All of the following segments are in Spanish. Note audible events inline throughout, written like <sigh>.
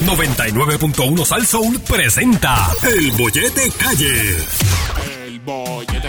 99.1 Sal Soul presenta El Bollete Calle. El bollete,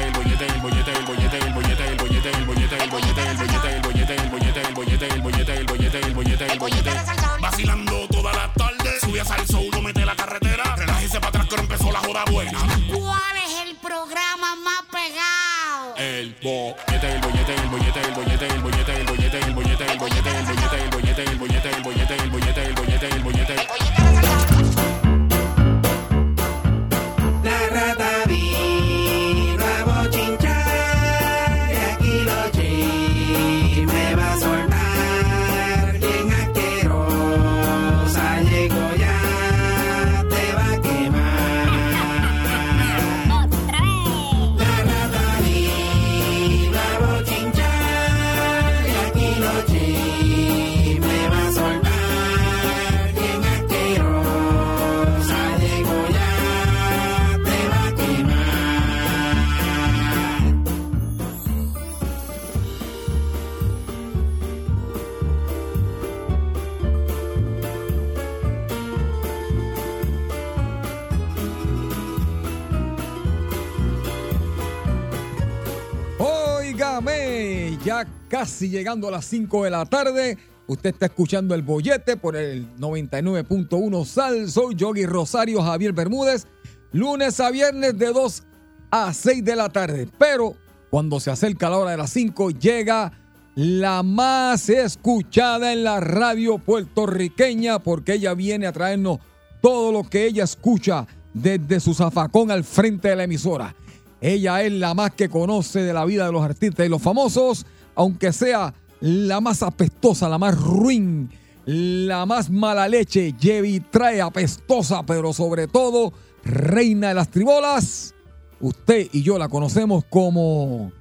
casi llegando a las 5 de la tarde. Usted está escuchando el bollete por el 99.1 Sal. Soy Yogi Rosario Javier Bermúdez. Lunes a viernes de 2 a 6 de la tarde. Pero cuando se acerca la hora de las 5, llega la más escuchada en la radio puertorriqueña porque ella viene a traernos todo lo que ella escucha desde su zafacón al frente de la emisora. Ella es la más que conoce de la vida de los artistas y los famosos, aunque sea la más apestosa, la más ruin, la más mala leche, Jevi trae apestosa, pero sobre todo reina de las tribolas. Usted y yo la conocemos como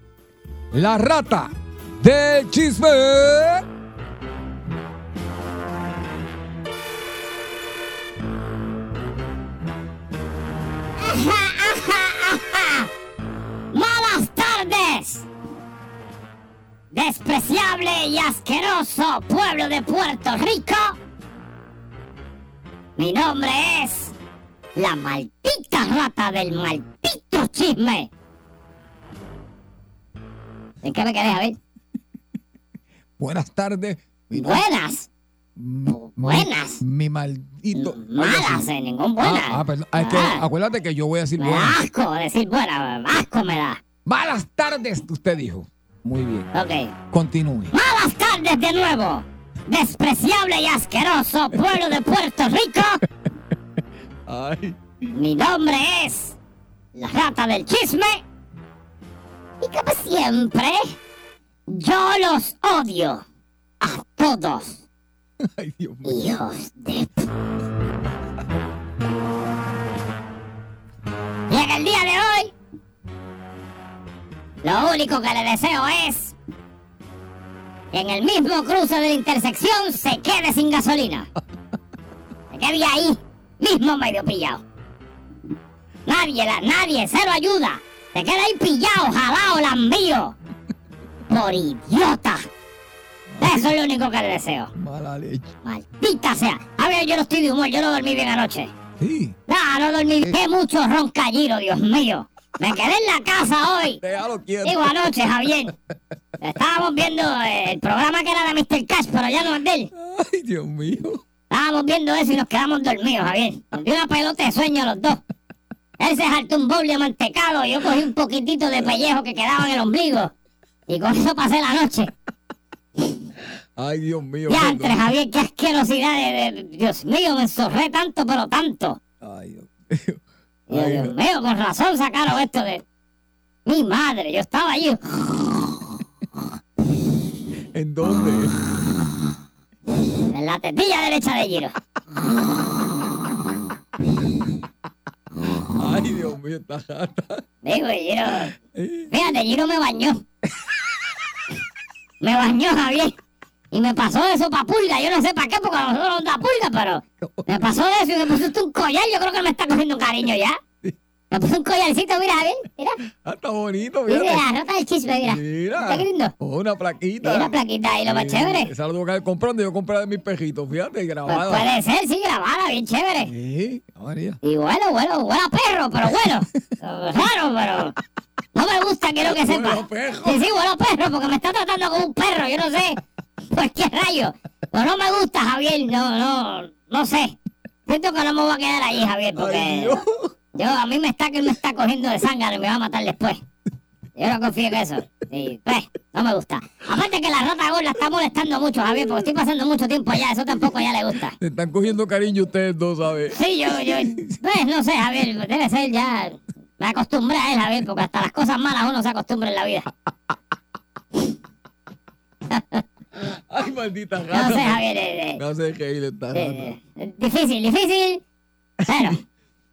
la rata del chisme. ¡Malas tardes! Despreciable y asqueroso pueblo de Puerto Rico. Mi nombre es la maldita rata del maldito chisme. ¿En qué me quedé, a ver? Buenas tardes. Mi Buenas. buenas. Mi, maldito. Malas, eh, ningún buenas. Ah, ah, perdón. Ah, es que Ah. acuérdate que yo voy a decir buenas. asco decir buena, asco me da. Malas tardes, usted dijo. Muy bien. Ok. Continúe. Malas tardes de nuevo. Despreciable y asqueroso pueblo de Puerto Rico. <laughs> Ay. Mi nombre es la rata del chisme. Y como siempre, yo los odio a todos, <laughs> Ay, Dios mío. hijos de... p- Y en el día de hoy, lo único que le deseo es que en el mismo cruce de la intersección se quede sin gasolina. Se quede ahí, mismo medio pillado. Nadie, la, nadie, cero ayuda. Se queda ahí pillado, jalado, lambío. Por idiota. Eso es lo único que le deseo. Mala leche. Maldita sea. A ver, yo no estoy de humor, yo no dormí bien anoche. Sí. No, no dormí. Qué mucho roncalliro, Dios mío. Me quedé en la casa hoy. Déjalo quieto. Digo anoche, Javier. Estábamos viendo eh, el programa que era de Mr. Cash, pero ya no es de él. Ay, Dios mío. Estábamos viendo eso y nos quedamos dormidos, Javier. Nos dio una pelota de sueño a los dos. Él se saltó un bowl de mantecado y yo cogí un poquitito de pellejo que quedaba en el ombligo. Y con eso pasé la noche. Ay, Dios mío. Ya, entre Javier, qué asquerosidad de, de- Dios mío, me enzorré tanto, pero tanto. Ay, Dios mío. Ay, Dios mío, con razón sacaron esto de... Mi madre, yo estaba allí. ¿En dónde? En la tetilla derecha de Giro. Ay, Dios mío, esta rata. Digo, y Giro... Eh, Fíjate, Giro me bañó. me bañó, Javier. Y me pasó eso para pulga. Yo no sé para qué, porque a nosotros no nos da pulga, pero me pasó eso y me puso un collar. Yo creo que me está cogiendo cariño ya. Me puse un collarcito, mira, Javier. Mira. Ah, está bonito, Dice fíjate. la rata del chisme, mira. Mira. Está lindo. Oh, una plaquita. Y una plaquita ahí, lo más Sí, chévere. Esa la tengo que ir comprando. Yo compré de mis pejitos, fíjate, Pues grabada. puede ser, sí, grabada, bien chévere. Sí, María. Y bueno, bueno, huele a perro, pero bueno. Raro, pero. No me gusta, quiero que sepa. A perro. Sí, sí, huele a perro, porque me está tratando como un perro, yo no sé. Pues qué rayo. Pero no me gusta, Javier, no, no, no sé. Siento que no me voy a quedar ahí, Javier, Ay, porque. Yo, a mí me está que él me está cogiendo de sangre y me va a matar después. Yo no confío en eso. Y, pues, no me gusta. Aparte que la rata gorda está molestando mucho, Javier, porque estoy pasando mucho tiempo allá. Eso tampoco ya le gusta. Te están cogiendo cariño ustedes dos, ¿sabes? Sí, yo, yo, pues no sé, Javier, debe ser ya. Me acostumbré a él, Javier, porque hasta las cosas malas uno se acostumbra en la vida. <laughs> Ay, maldita gata. No sé, Javier, eh, Me hace reír esta gata. eh, eh, difícil, difícil. Pero, <laughs>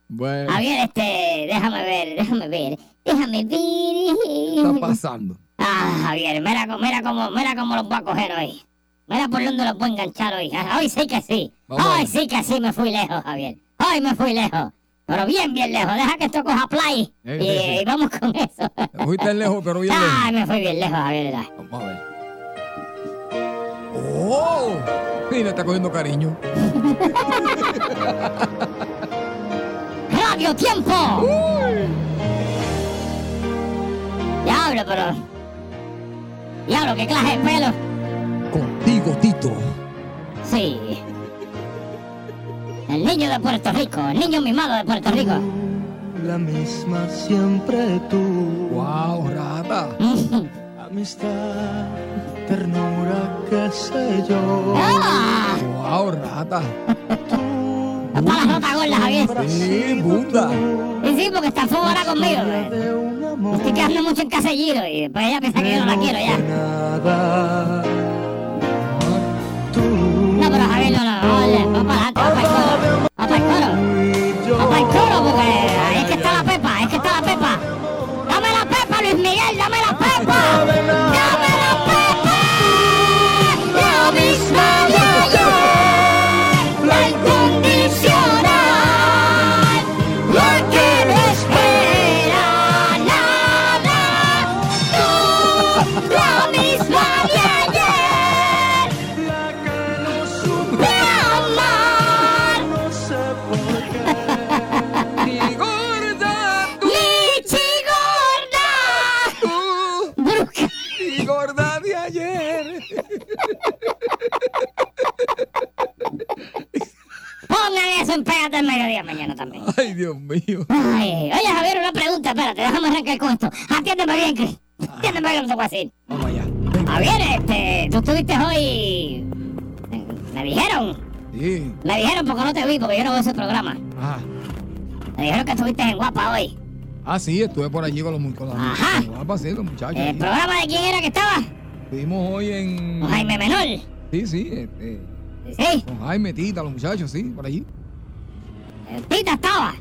Bueno, Javier, este, déjame ver, déjame ver, déjame ¿qué está ver. pasando? Ah, Javier, mira, cómo- mira cómo, mira cómo los voy a coger hoy. Mira por dónde los voy a enganchar hoy. Ah, Hoy sí que sí. Vamos. Hoy sí que sí me fui lejos, Javier. Hoy me fui lejos. Pero bien, bien lejos. Deja que esto coja play. Eh, Y, vamos con eso. Te fuiste lejos, pero bien <laughs> Ay, lejos. me fui bien lejos, Javier. Vamos a ver. ¡Oh! Sí, le está cogiendo cariño. <laughs> ¡Radio Tiempo! Diablo, pero... Diablo, qué clase de pelo. Contigo, Tito. Sí. El niño de Puerto Rico, el niño mimado de Puerto Rico. La misma siempre tú. ¡Wow, rata! <laughs> Amistad, ternura, qué sé yo. ¡Ah! ¡Wow, rata! Para la rota gorda, Javier. Sí, bunda. Sí, sí, porque está fuego ahora conmigo. eh. Estoy quedando mucho en casellero y después ella piensa que yo no la quiero ya. nada. Tú No, pero Javier, no, no, oye, va para adelante, va para el coro. Va para el coro. y yo. Va para el coro porque ahí es que Pongan eso en Pégate al mediodía mañana también. ¡Ay, Dios mío! Ay, oye, Javier, una pregunta, espérate, déjame arrancar con esto. Atiéndeme bien, que... Atiéndeme bien que te voy a decir. Vamos allá. Javier, este, tú estuviste hoy... Me dijeron, Sí. me dijeron porque no te vi, porque yo no veo ese programa. Ah. Me dijeron que estuviste en Guapa hoy. Ah, sí, estuve por allí con los, con los, Ajá. con los guapas, sí, los muchachos. ¿El ahí. programa de quién era que estaba? Estuvimos hoy en. Jaime Menor. Sí, sí, este, Sí, con Jaime, Tita, los muchachos, sí, por allí. el Tita estaba.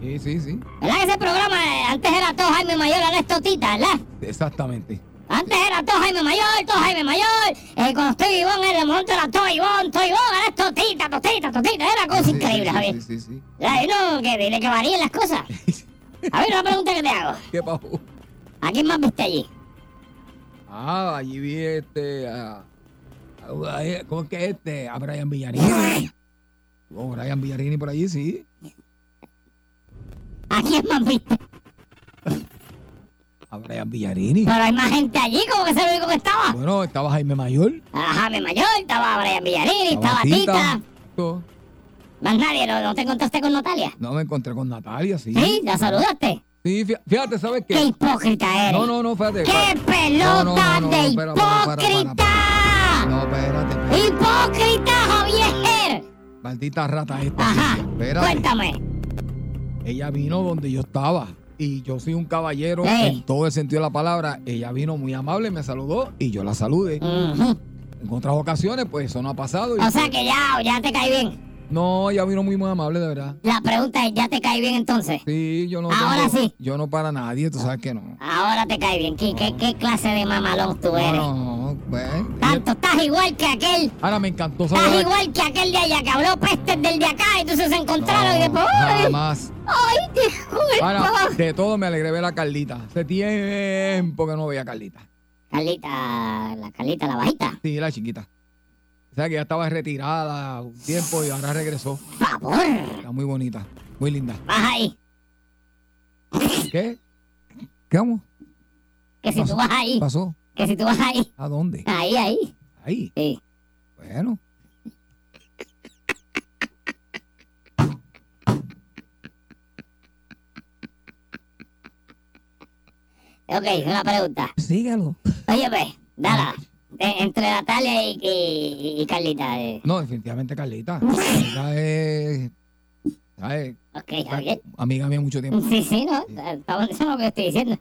Sí, sí, sí. ¿Verdad que ese programa eh, antes era todo Jaime Mayor, ahora es todo Tita, ¿verdad? Exactamente. Antes era todo Jaime Mayor, todo Jaime Mayor. Eh, cuando estoy Ivón, en el momento era todo Ivón, todo Ivón, ahora es totita, totita, totita. Era cosa Sí, increíble, sí, Javier. Sí, sí, sí. Ya, y no, que dile que varíen las cosas. <laughs> A ver, una pregunta que te hago. ¿Qué pasó? ¿A quién más viste allí? Ah, allí vi este. ¿Cómo es que este? A Brian Villarini. Oh, Brian Villarini por allí, sí. ¿A quién más viste? A Brian Villarini. Pero hay más gente allí, como que es el único que estaba. Bueno, estaba Jaime Mayor. A Jaime Mayor, estaba Brian Villarini, estaba Tita. Más nadie, ¿no, no te encontraste con Natalia? No me encontré con Natalia, sí. ¿Sí? ¿La saludaste? Sí, fí- fíjate, ¿sabes ¡Qué qué? hipócrita eres! No, no, no, fíjate. ¡Qué pelota No, no, de espera, para, para, para, No, espérate, espérate. ¡Hipócrita, Javier! Maldita rata esta. Ajá, espérate. cuéntame. Ella vino donde yo estaba. Y yo soy un caballero en todo el sentido de la palabra. Ella vino muy amable, me saludó y yo la saludé. En otras ocasiones, pues eso no ha pasado. y O sea pues, que ya, ya te cae bien. No, ella vino muy, muy amable, de verdad. La pregunta es, ¿ya te cae bien entonces? Sí, yo no. Ahora tengo- sí. Yo no para nadie, tú sabes que no. Ahora te cae bien. ¿Qué, qué, qué clase de mamalón tú eres? No, no, pues. Tanto, estás igual que aquel. Ahora me encantó Estás saber. igual que aquel de allá que habló pestes del de acá. Entonces se encontraron y después. ¡Ay! Jamás. ¡Ay, disculpa! De todo me alegré ver a Carlita. Hace tiempo que no veía a Carlita. Carlita, la Carlita, la bajita. Sí, la chiquita. O sea que ya estaba retirada un tiempo y ahora regresó. Favor. Está muy bonita, muy linda. Vas ahí. ¿Qué? ¿Qué vamos? Que si tú vas ahí. ¿Pasó? Que si tú vas ahí. ¿A dónde? Ahí, ahí. Ahí. Sí. Bueno. Ok, una pregunta. Síguelo. Oye, ve, dala. Eh, entre Natalia y, y, y Carlita. eh. No, definitivamente Carlita. <laughs> Carlita es, ¿sabes? Ok, Javier. Amiga mía mucho tiempo. Sí, sí, no. Estamos diciendo lo que estoy diciendo.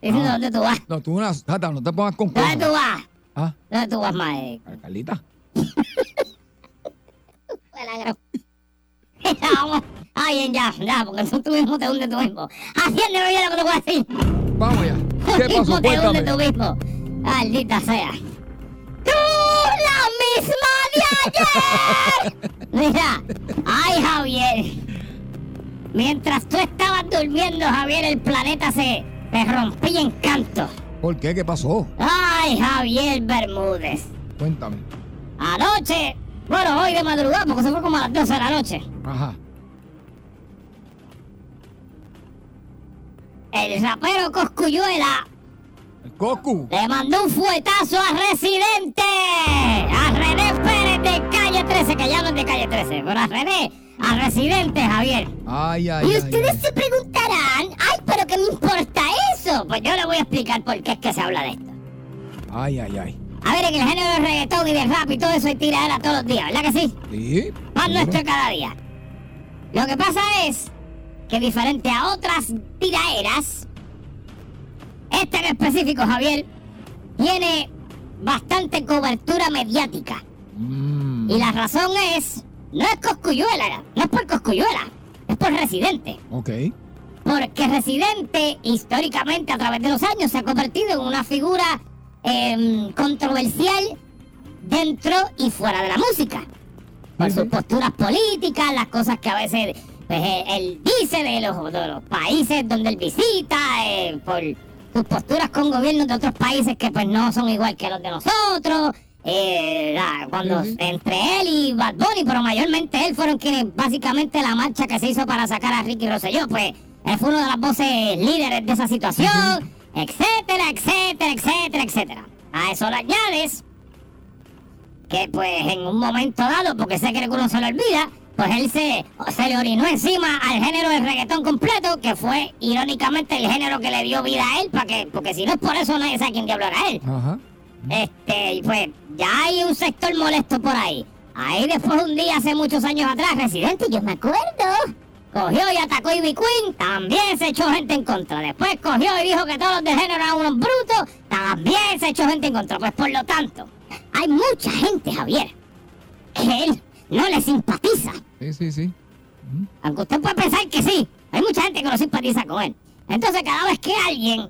Diciendo ah. dónde tú vas. No, tú una tata, no te pongas con ¿Dónde tú vas? Ah, ¿Dónde tú vas, mae? Carlita. <laughs> <laughs> Vamos. Ay, bien, ya, ya, porque tú, tú mismo te hundes tú mismo. Haciéndome bien lo que te voy a decir. Vamos ya. Tú ¿Qué mismo pasó? te hundes tú mismo. Maldita sea. ¡Tú la misma de ayer! Mira, ay, Javier. Mientras tú estabas durmiendo, Javier, el planeta se, se rompía en canto. ¿Por qué? ¿Qué pasó? Ay, Javier Bermúdez. Cuéntame. Anoche, bueno, hoy de madrugada, porque se fue como a las 12 de la noche. Ajá. El rapero Coscuyuela Cocu. le mandó un fuetazo a Residente, a René Pérez de calle 13, que ya no es de calle 13, pero a René, a Residente, Javier. Ay, ay, Y ustedes ay. se preguntarán, ay, pero ¿qué me importa eso? Pues yo le voy a explicar por qué es que se habla de esto. Ay, ay, ay. A ver, en el género del reggaetón y del rap y todo eso hay tiradera todos los días, ¿verdad que sí? Sí. Más nuestro cada día. Lo que pasa es que diferente a otras tiraderas, esta en específico, Javier, tiene bastante cobertura mediática. Mm, Y la razón es, no es Coscuyuela, no es por Coscuyuela, es por Residente. Ok. Porque Residente, históricamente, a través de los años, se ha convertido en una figura em, controversial dentro y fuera de la música. Por sus posturas políticas, las cosas que a veces pues, él dice de los, de los países donde él visita, eh, por sus posturas con gobiernos de otros países que pues no son igual que los de nosotros. eh, la- cuando entre él y Bad Bunny, pero mayormente él fueron quienes básicamente la marcha que se hizo para sacar a Ricky Rosselló, pues él fue una de las voces líderes de esa situación, etcétera, etcétera, etcétera, etcétera. A eso le añades que pues en un momento dado, porque sé que alguno se lo olvida, pues él se, se le orinó encima al género del reggaetón completo, que fue irónicamente el género que le dio vida a él, para que, porque si no es por eso nadie sabe quién diablo era él. Ajá. Este, y pues ya hay un sector molesto por ahí. Ahí después un día, hace muchos años atrás, Residente, yo me acuerdo, cogió y atacó a Ivy Queen, también se echó gente en contra. Después cogió y dijo que todos los de género eran unos brutos, también se echó gente en contra. Pues por lo tanto, hay mucha gente, Javier, que él no le simpatiza. Sí, sí, sí. Aunque usted puede pensar que sí, hay mucha gente que no simpatiza con él. Entonces, cada vez que alguien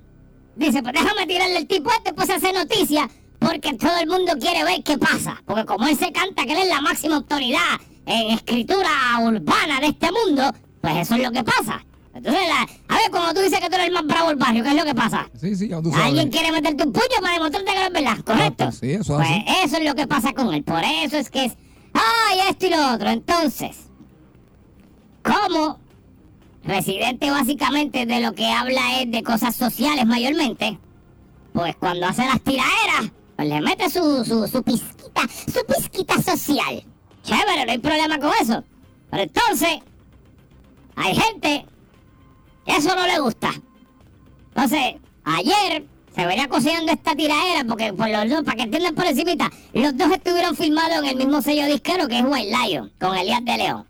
dice, pues déjame tirarle el tipo este, pues hace noticia, porque todo el mundo quiere ver qué pasa. Porque como él se canta que él es la máxima autoridad en escritura urbana de este mundo, pues eso es lo que pasa. Entonces, la- a ver, como tú dices que tú eres el más bravo del barrio, ¿qué es lo que pasa? Sí, sí, ya tú sabes. Alguien quiere meterte un puño para demostrarte que no es verdad, ¿correcto? Ah, sí, eso es Pues así. eso es lo que pasa con él. Por eso es que es. ¡Ay, esto y lo otro! Entonces, como Residente básicamente de lo que habla es de cosas sociales mayormente, pues cuando hace las tiraderas, pues le mete su, su, su pizquita, su pizquita social. Chévere, no hay problema con eso. Pero entonces, hay gente que eso no le gusta. Entonces, ayer se venía cocinando esta tiradera porque por los dos, para que entiendan por encimita, los dos estuvieron filmados en el mismo sello disquero que es White Lion, con Elías de León.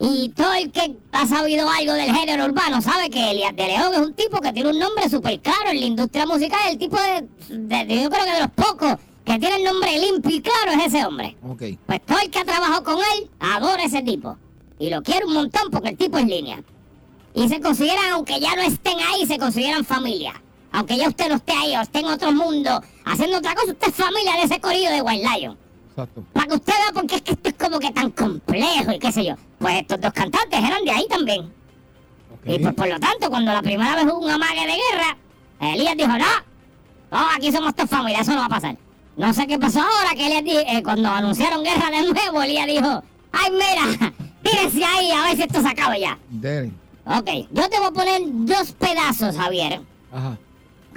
Y todo el que ha sabido algo del género urbano sabe que Elías de León es un tipo que tiene un nombre súper claro en la industria musical, el tipo de, yo creo que de los pocos que tiene el nombre limpio y claro es ese hombre. Pues todo el que ha trabajado con él adora ese tipo. Y lo quiere un montón porque el tipo es línea. Y se consideran, aunque ya no estén ahí, se consideran familia. Aunque ya usted no esté ahí o esté en otro mundo haciendo otra cosa, usted es familia de ese corillo de White Lion. Exacto. Para que usted vea porque es que esto es como que tan complejo y qué sé yo. Pues estos dos cantantes eran de ahí también. Y pues por lo tanto, cuando la primera vez hubo un amague de guerra, Elías dijo, no, no, aquí somos todos familia, eso no va a pasar. No sé qué pasó ahora, que Elías eh, cuando anunciaron guerra de nuevo, Elías dijo, ay mira, <laughs> tírense ahí a ver si esto se acaba ya. Dele. Ok, yo te voy a poner dos pedazos, Javier, Ajá.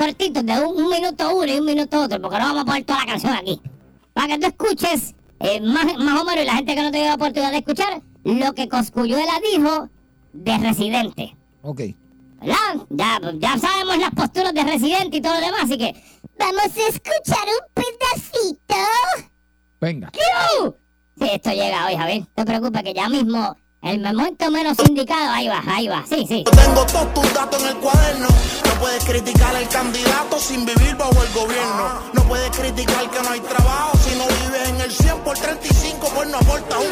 Cortitos, de un, un minuto uno y un minuto otro, porque no vamos a poner toda la canción aquí. Para que tú escuches, eh, más, más o menos, y la gente que no te dio la oportunidad de escuchar, lo que Coscuyuela dijo de Residente. Ok. ¿Verdad? Ya, ya sabemos las posturas de Residente y todo lo demás, así que vamos a escuchar un pedacito. Venga. ¡Yu! Sí, esto llega hoy, Javier. No te preocupes que ya mismo, el momento menos indicado, ahí va, ahí va. Sí, sí. Yo tengo todos tus datos en el cuaderno. No puedes criticar al candidato sin vivir bajo el gobierno. No puedes criticar que no hay trabajo si no vives en el 100 por 35, pues no aporta un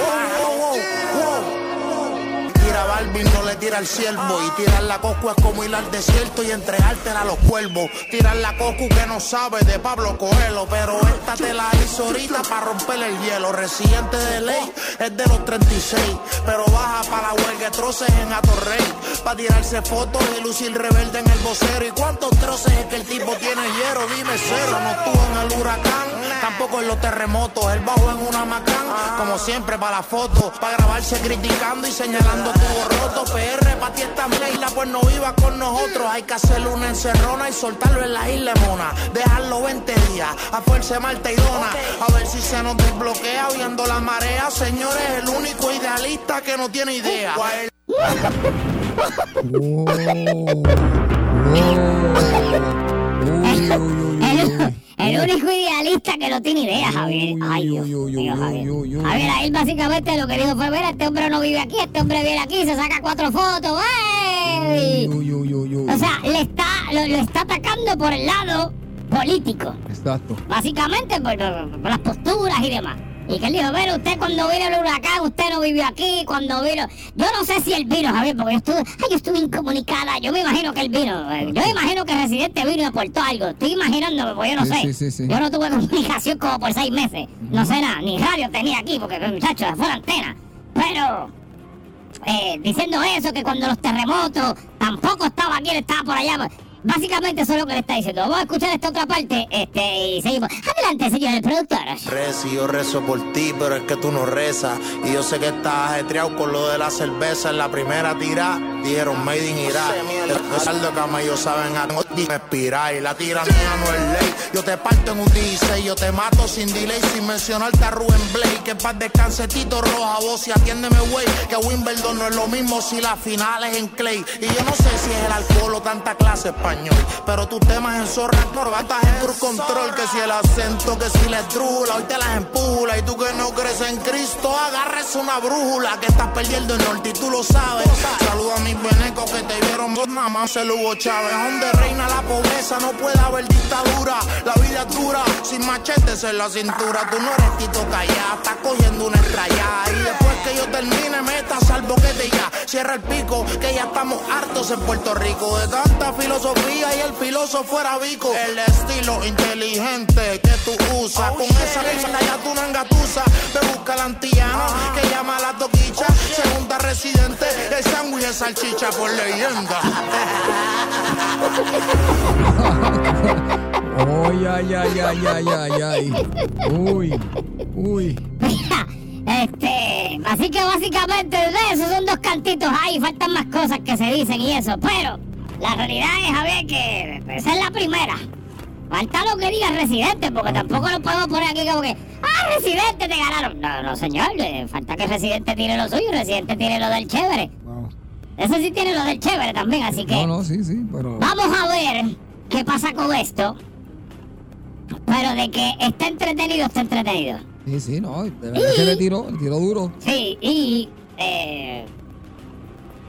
Balvin, no le tira al ciervo. Y tirar la cocu es como ir al desierto y entregártela a los cuervos. Tirar la cocu que no sabe de Pablo Coelho. Pero esta te la hizo ahorita para romper el hielo. Residente de ley es de los 36. Pero baja para huelga troces en Atorrey. Para tirarse fotos y lucir rebelde en el vocero. ¿Y cuántos troces es que el tipo tiene hierro? Dime cero. No estuvo en el huracán, tampoco en los terremotos. Él bajó en una macán, como siempre para la foto. Para grabarse criticando y señalando tubo roto. PR para ti esta isla, pues no viva con nosotros. Hay que hacerle una encerrona y soltarlo en la isla mona. Dejarlo 20 días a fuerza Marta y. A ver si se nos desbloquea viendo la marea. Señores, el único idealista que no tiene idea. El único idealista que no tiene idea, Javier. Ay, Dios mío, Javier. ahí básicamente lo que dijo fue, mira, este hombre no vive aquí, este hombre viene aquí, se saca cuatro fotos. O sea, le está, lo, lo está atacando por el lado político. Exacto. Básicamente por, por- por las posturas y demás. Y que él dijo, pero usted cuando vino el huracán, usted no vivió aquí, cuando vino... Yo no sé si él vino, Javier, porque yo estuve, ay, yo estuve incomunicada. Yo me imagino que él vino. Yo me imagino que Residente vino y aportó algo. Estoy imaginándome, porque yo no Sí, sé. sí, sí, sí. Yo no tuve <laughs> comunicación como por seis meses. No sé nada, ni radio tenía aquí, porque muchachos, fue la antena. Pero... eh, diciendo eso, que cuando los terremotos tampoco estaba aquí, él estaba por allá. Básicamente eso es lo que le está diciendo. Vamos a escuchar esta otra parte este, y seguimos. Adelante, señores productores. Reci, yo rezo por ti, pero es que tú no rezas. Y yo sé que estás ajetreado con lo de la cerveza en la primera tira. Dijeron Made in Irak. El sal de camello saben a respirar. Y la tiranía no es ley. Yo te parto en un 16, yo te mato sin delay. Sin mencionarte a Rubén Blake. Que paz descanse Tito Roja, vos y atiéndeme, güey. Que Wimbledon no es lo mismo si la final es en Clay. Y yo no sé si es el alcohol o tanta clase español. Pero tus temas en zorra, corbatas en cruz control. Que si el acento, que si la estrula, hoy te las empula. Y tú que no crees en Cristo, agarres una brújula. Que estás perdiendo el norte y tú lo sabes. Saluda a mis venecos que te vieron nada más el Hugo Chávez. Donde reina la pobreza, no puede haber dictadura. La vida es dura, sin machetes en la cintura. Tú no eres Tito Callá, estás cogiendo una estrella. Y después que yo termine, meta salvo que te ya. Cierra el pico, que ya estamos hartos en Puerto Rico. De tanta filosofía y el filósofo era bico. El estilo inteligente que tú usas. Con esa línea ya tú no engatusa. Te busca la antillana, que llama a la toquicha. Segunda residente, el sándwich de salchicha por leyenda. Ay, ay, ay, ay, ay, ay, ay. Uy, uy. Este, así que básicamente de esos son dos cantitos ahí, faltan más cosas que se dicen y eso, pero la realidad es, Javier, que esa es la primera. Falta lo que diga Residente, porque tampoco lo podemos poner aquí como que, ah, Residente te ganaron. No, no, señor, falta que Residente tiene lo suyo, Residente tiene lo del chévere. Wow. Ese sí tiene lo del chévere también, así que... No, no, sí, sí, pero. Vamos a ver qué pasa con esto. Pero de que está entretenido, está entretenido. Sí, sí, no. De verdad que le tiró, le tiró duro. Sí, y eh,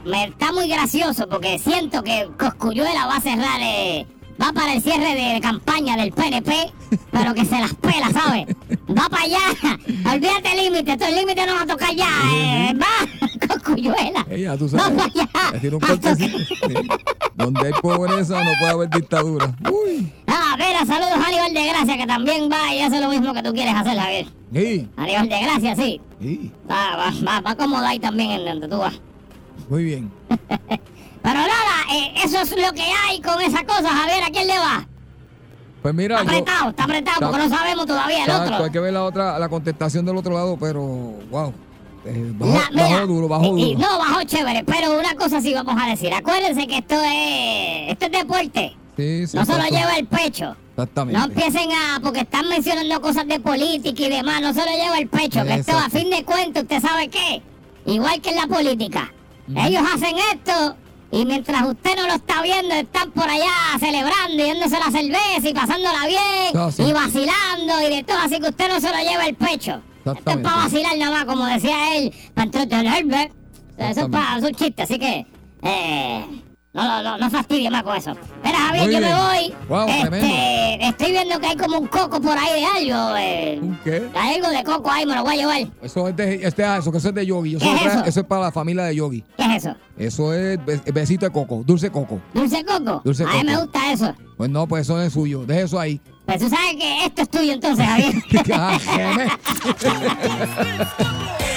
me está muy gracioso porque siento que Coscuyuela va a cerrar, eh, va para el cierre de campaña del PNP pero que se las pela, ¿sabes? Va para allá, olvídate el límite, el límite no va a tocar ya, eh, va, cocuyuela. Ella, tú Va sabes. para allá. un. <laughs> Donde hay pobreza no puede haber dictadura. Uy. Ah, mira, saludos a Aníbal de Gracia, que también va y hace lo mismo que tú quieres hacer, Javier. Sí, Aníbal de Gracia, sí. sí. Va, va, va, va cómodo ahí también en donde tú vas. Muy bien. Pero nada, eh, eso es lo que hay con esa cosa, Javier. ¿A quién le va? Pues mira, Está yo. apretado, está apretado, Está- porque no sabemos todavía el otro. hay que ver la otra, la contestación del otro lado, pero wow. Eh, bajó, La- mira, bajó duro, bajó y- y- duro. no, bajó chévere, pero una cosa sí vamos a decir. Acuérdense que esto es, esto es deporte. Sí, sí, No se lo lleva el pecho. Exactamente. No empiecen a, porque están mencionando cosas de política y demás, no se lo lleva el pecho, que esto a fin de cuentas, ¿usted sabe qué? Igual que en la política. Ellos hacen esto y mientras usted no lo está viendo, están por allá celebrando y dándose la cerveza y pasándola bien Ah, sí. y vacilando y de todo, así que usted no se lo lleva el pecho. Esto es para vacilar nada más, como decía él, para entretenerme. Eso es, para, es un chiste, así que... Eh, no, no, no, no fastidie más con eso. Mira, Javier, Muy yo bien. me voy. Wow, este, tremendo. estoy viendo que hay como un coco por ahí de algo. Eh. ¿Un qué? Hay algo de coco ahí, me lo voy a llevar. Eso es de, este, ah, eso, que eso es de Yogi. Yo ¿Qué se lo es traje- eso? eso es para la familia de Yogi. ¿Qué es eso? Eso es be- besito de coco, dulce coco. ¿Dulce coco? Dulce a mí coco. me gusta eso. Pues no, pues eso es suyo. Deje eso ahí. Pues tú sabes que esto es tuyo entonces, Javier. <laughs> <laughs>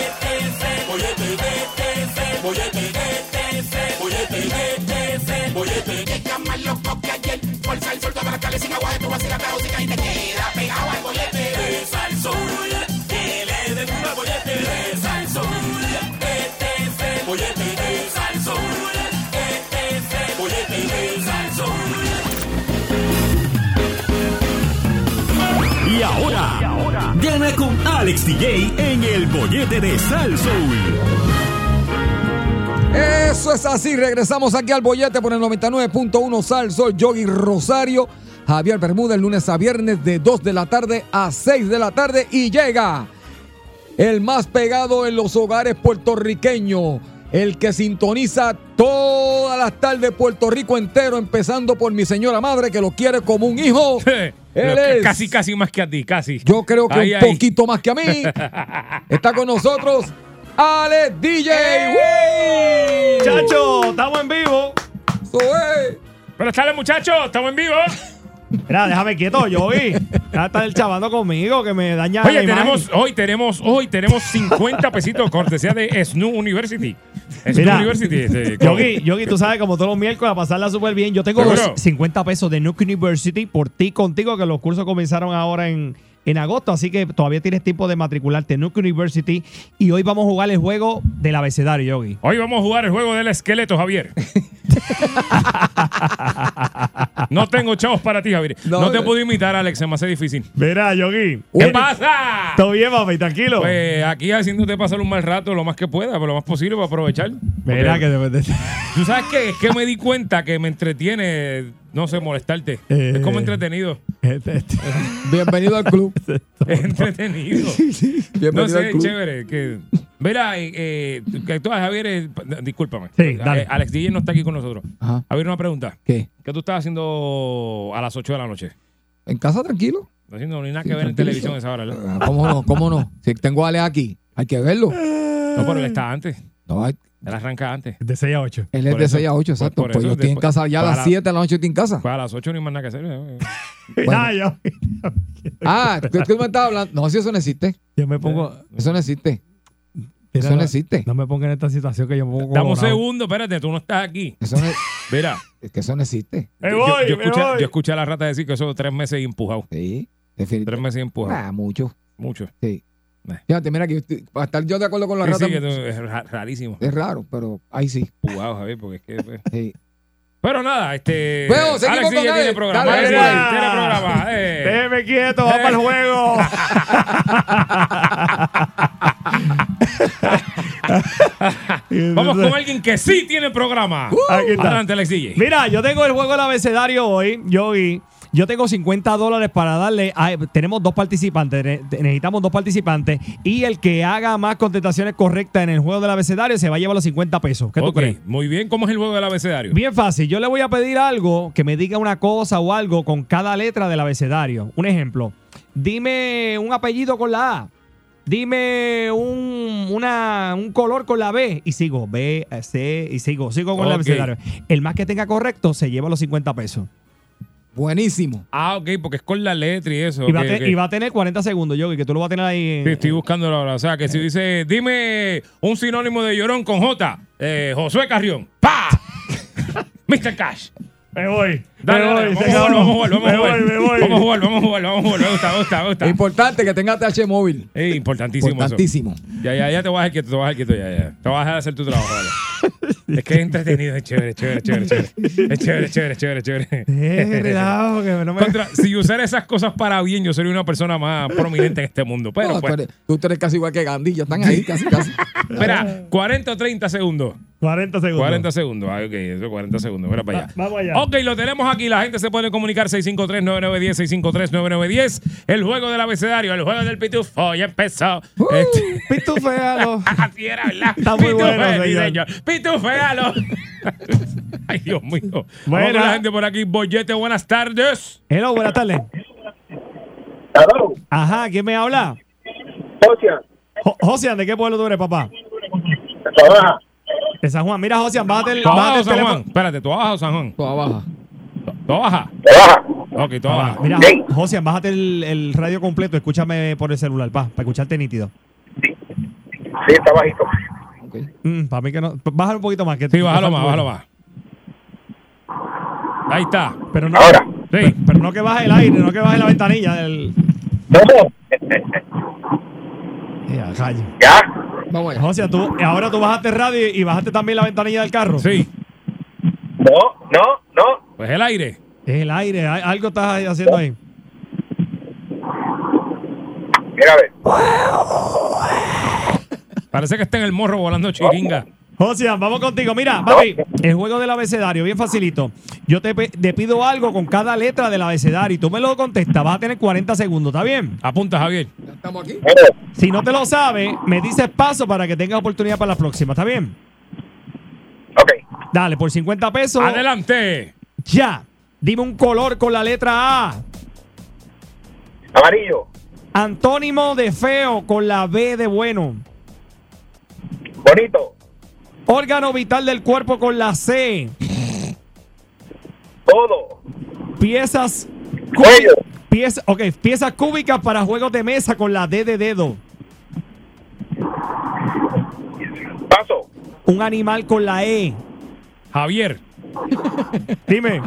Y ahora, gana con Alex DJ en el bollete de Sal Soul. Eso es así. Regresamos aquí al bollete por el 99.1 Sal Sol Yogi Rosario. Javier Bermúdez, lunes a viernes de 2 de la tarde a 6 de la tarde. Y llega el más pegado en los hogares puertorriqueños. El que sintoniza todas las tardes Puerto Rico entero, empezando por mi señora madre que lo quiere como un hijo. <laughs> Él es- Casi, casi más que a ti, casi. Yo creo que un poquito más que a mí. <laughs> Está con nosotros Alex DJ. ¡Woo! Chacho, estamos en vivo. Es. Buenas tardes, muchachos. Estamos en vivo. Mira, déjame quieto, yo vi. Ya está el chavando conmigo que me daña Oye, la imagen. tenemos, hoy tenemos, hoy tenemos 50 pesitos cortesía de Snu University. Snu Mira, University. este, Yogi, Yogi, tú sabes, como todos los miércoles, a pasarla súper bien. Yo tengo los 50 pesos de Nuke University por ti, contigo, que los cursos comenzaron ahora en, en agosto, así que todavía tienes tiempo de matricularte en Nuke University. Y hoy vamos a jugar el juego del abecedario, Yogi. Hoy vamos a jugar el juego del esqueleto, Javier. no tengo chavos para ti, Javier. No, No, te no. puedo imitar, Alex. Se me hace difícil. Mira, Yogi. ¿Qué pasa? ¿Todo bien, papi? Tranquilo. Pues aquí haciéndote pasar un mal rato lo más que pueda, pero lo más posible para aprovechar. Porque que de... Tú sabes que es que me di cuenta que me entretiene, no sé, molestarte. Eh. Es como entretenido. Este, este. <laughs> Bienvenido al club. <laughs> Es entretenido. <laughs> Bienvenido No al sé, club. chévere. Que, mira, eh, eh, que tú, Javier, eh, discúlpame. Sí, dale. Eh, Alex DJ no está aquí con nosotros. Ajá. Javier, una pregunta. ¿Qué? ¿Qué tú estás haciendo a las 8 de la noche? ¿En casa tranquilo? No haciendo ni nada que Sí, ver en televisión a esa hora. Ah, ¿Cómo no? ¿Cómo no? Si tengo a Ale aquí, hay que verlo. No, pero él está antes. No, hay- Él arranca antes. De 6 a 8. él es Por de eso- 6 a 8, por- exacto. por pues eso yo estoy en casa ya a las para- 7 de la noche estoy en casa. Pues a las 8 ni más nada que hacer. ¿eh? <laughs> Bueno. Ah, yo, <laughs> Ah, ¿tú, tú me estabas hablando? No, si eso no existe. yo me pongo... Eso no existe. Mira, Eso no existe. No me pongan en esta situación que yo me pongo Dame un segundo, espérate, tú no estás aquí. Eso no, <laughs> Mira, es que eso no existe. Me yo, voy, yo me escuché, voy. yo escuché a la rata decir que eso tres meses empujado. Sí, Tres definitivamente. meses empujado. Ah, mucho. Mucho. Sí. Eh. Fíjate, mira, que yo para estar yo de acuerdo con la Sí, rata sí, que tú- es ra- rarísimo. es raro, pero ahí sí. Empujado, Javier, porque es que. pues. <laughs> sí. Pero nada, este. Bueno, seguimos Alex con Alex. tiene programa. Dale, tiene programa. eh. Déjeme quieto, va para el juego. <laughs> Vamos con alguien que sí tiene programa. Aquí está. Adelante, Alex DJ. Mira, yo tengo el juego del abecedario hoy, Yogi. Yo tengo 50 dólares para darle. a- tenemos dos participantes. ne- Necesitamos dos participantes. Y el que haga más contestaciones correctas en el juego del abecedario se va a llevar los 50 pesos. ¿Qué tú Ok, crees? Muy bien. ¿Cómo es el juego del abecedario? Bien fácil. Yo le voy a pedir algo que me diga una cosa o algo con cada letra del abecedario. Un ejemplo. Dime un apellido con la A. Dime un, una- un color con la B. Y sigo. B, C, y sigo. Sigo con el abecedario. El más que tenga correcto se lleva los 50 pesos. Buenísimo. Ah, ok, porque es con la letra y eso. Y, va a ok, te- ok. y va a tener 40 segundos, Yogi, que tú lo vas a tener ahí. en- Sí, estoy buscándolo ahora. O sea, que si dice, dime un sinónimo de llorón con J, eh, Josué Carrión. ¡Pa! <laughs> Mr. Cash. Me voy. Dale, me dale, voy, vamos a jugar, vamos a jugar, vamos a Me jugar. voy, me voy. Vamos a jugar, vamos a jugar, vamos a jugar. Me gusta, me gusta, me gusta. Importante que tenga TH móvil. Importantísimo eso. Importantísimo. Ya, ya, ya te vas a dejar quieto, te vas a dejar quieto, ya, ya. Te vas a dejar de hacer tu trabajo, vale. <laughs> es que es entretenido, es chévere, chévere, chévere, chévere. Es chévere, chévere, chévere, chévere. Eh, relajo, que no me- Contra, si usara esas cosas para bien, yo sería una persona más prominente en este mundo. Pero, No, tú, pues, eres, tú eres casi igual que Gandhi. Ya están ahí casi, casi. espera, 40 o 30 segundos. 40 segundos. 40 segundos. Ah, ok, eso 40 segundos. Mira para allá. Va- vamos allá. Ok, lo tenemos aquí. La gente se puede comunicar 653-9910, 653-9910. El juego del abecedario, el juego del pitufo. Ya empezó. Este- Pituféalo. <laughs> Así era, ¿verdad? Está muy bueno, Pitufé, sí, señor. Pituféalo. <laughs> Ay, Dios mío. Con la gente por aquí. Bollete, buenas tardes. Hello, buenas tardes. Aló, Ajá, ¿quién me habla? Ocean, Jo- Josian, ¿de qué pueblo tú eres, papá? trabaja. De San Juan. Mira, Josian, bájate el, ¿Tú bájate abajo el San teléfono. Juan? Espérate, ¿tú abajo o San Juan? Toda baja. ¿Tú abajo? Trabaja. Ok, tú abajo. Mira, Sí. Josian, bájate el, el radio completo. Escúchame por el celular, pa, para escucharte nítido. Sí, está bajito. Ok. Mm, para mí que no. Bájalo un poquito más. Que Sí, bájalo más, bájalo más. Ahí está. Pero no, Ahora. Sí. pero, pero no que baje el aire, no que baje la ventanilla. del- No, Ya, rayo. ya. Vamos allá. Josian, tú, ahora tú bajaste el radio y bajaste también la ventanilla del carro. Sí. No, no, no. Pues el aire. Es el aire, hay- algo estás haciendo ahí. Mira, a ver. Parece que está en el morro volando chiringa. Josian, vamos contigo. Mira, papi, el juego del abecedario, bien facilito. Yo te, pido algo con cada letra del abecedario y tú me lo contestas. Vas a tener 40 segundos, ¿está bien? Apunta, Javier. Ya estamos aquí. Si no te lo sabes, me dices paso para que tengas oportunidad para la próxima, ¿está bien? Ok. Dale, por 50 pesos. Adelante. Ya. Dime un color con la letra A. Amarillo. Antónimo de feo con la B de bueno. Bonito. Órgano vital del cuerpo con la C. Todo. Piezas. Cuello. Pieza, ok, piezas cúbicas para juegos de mesa con la D de dedo. Paso. Un animal con la E. Javier. <laughs> Dime.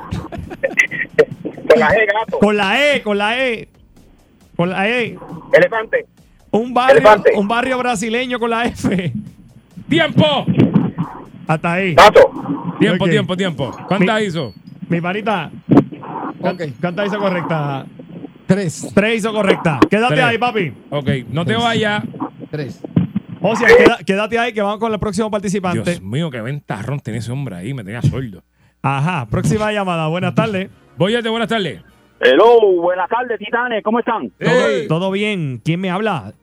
Con la G, gato. Con la E, con la E. Con la E. Elefante. Un barrio, Elefante. un barrio brasileño con la F. ¡Tiempo! Hasta ahí. Tiempo, tiempo, tiempo. ¿Cuántas Mi- hizo? Mi panita. Ok. ¿Cuántas hizo correcta? Tres. Tres hizo correcta. Quédate Tres. ahí, papi. Ok, no te vayas. Tres. O sea, queda- quédate ahí que vamos con el próximo participante. Dios mío, qué ventarrón tiene ese hombre ahí. Me tenía sordo. Ajá, próxima llamada. Buenas tardes. Boyete, buenas tardes. Hello, buenas tardes, titanes. ¿Cómo están? Ey. ¿Todo bien? ¿Quién me habla?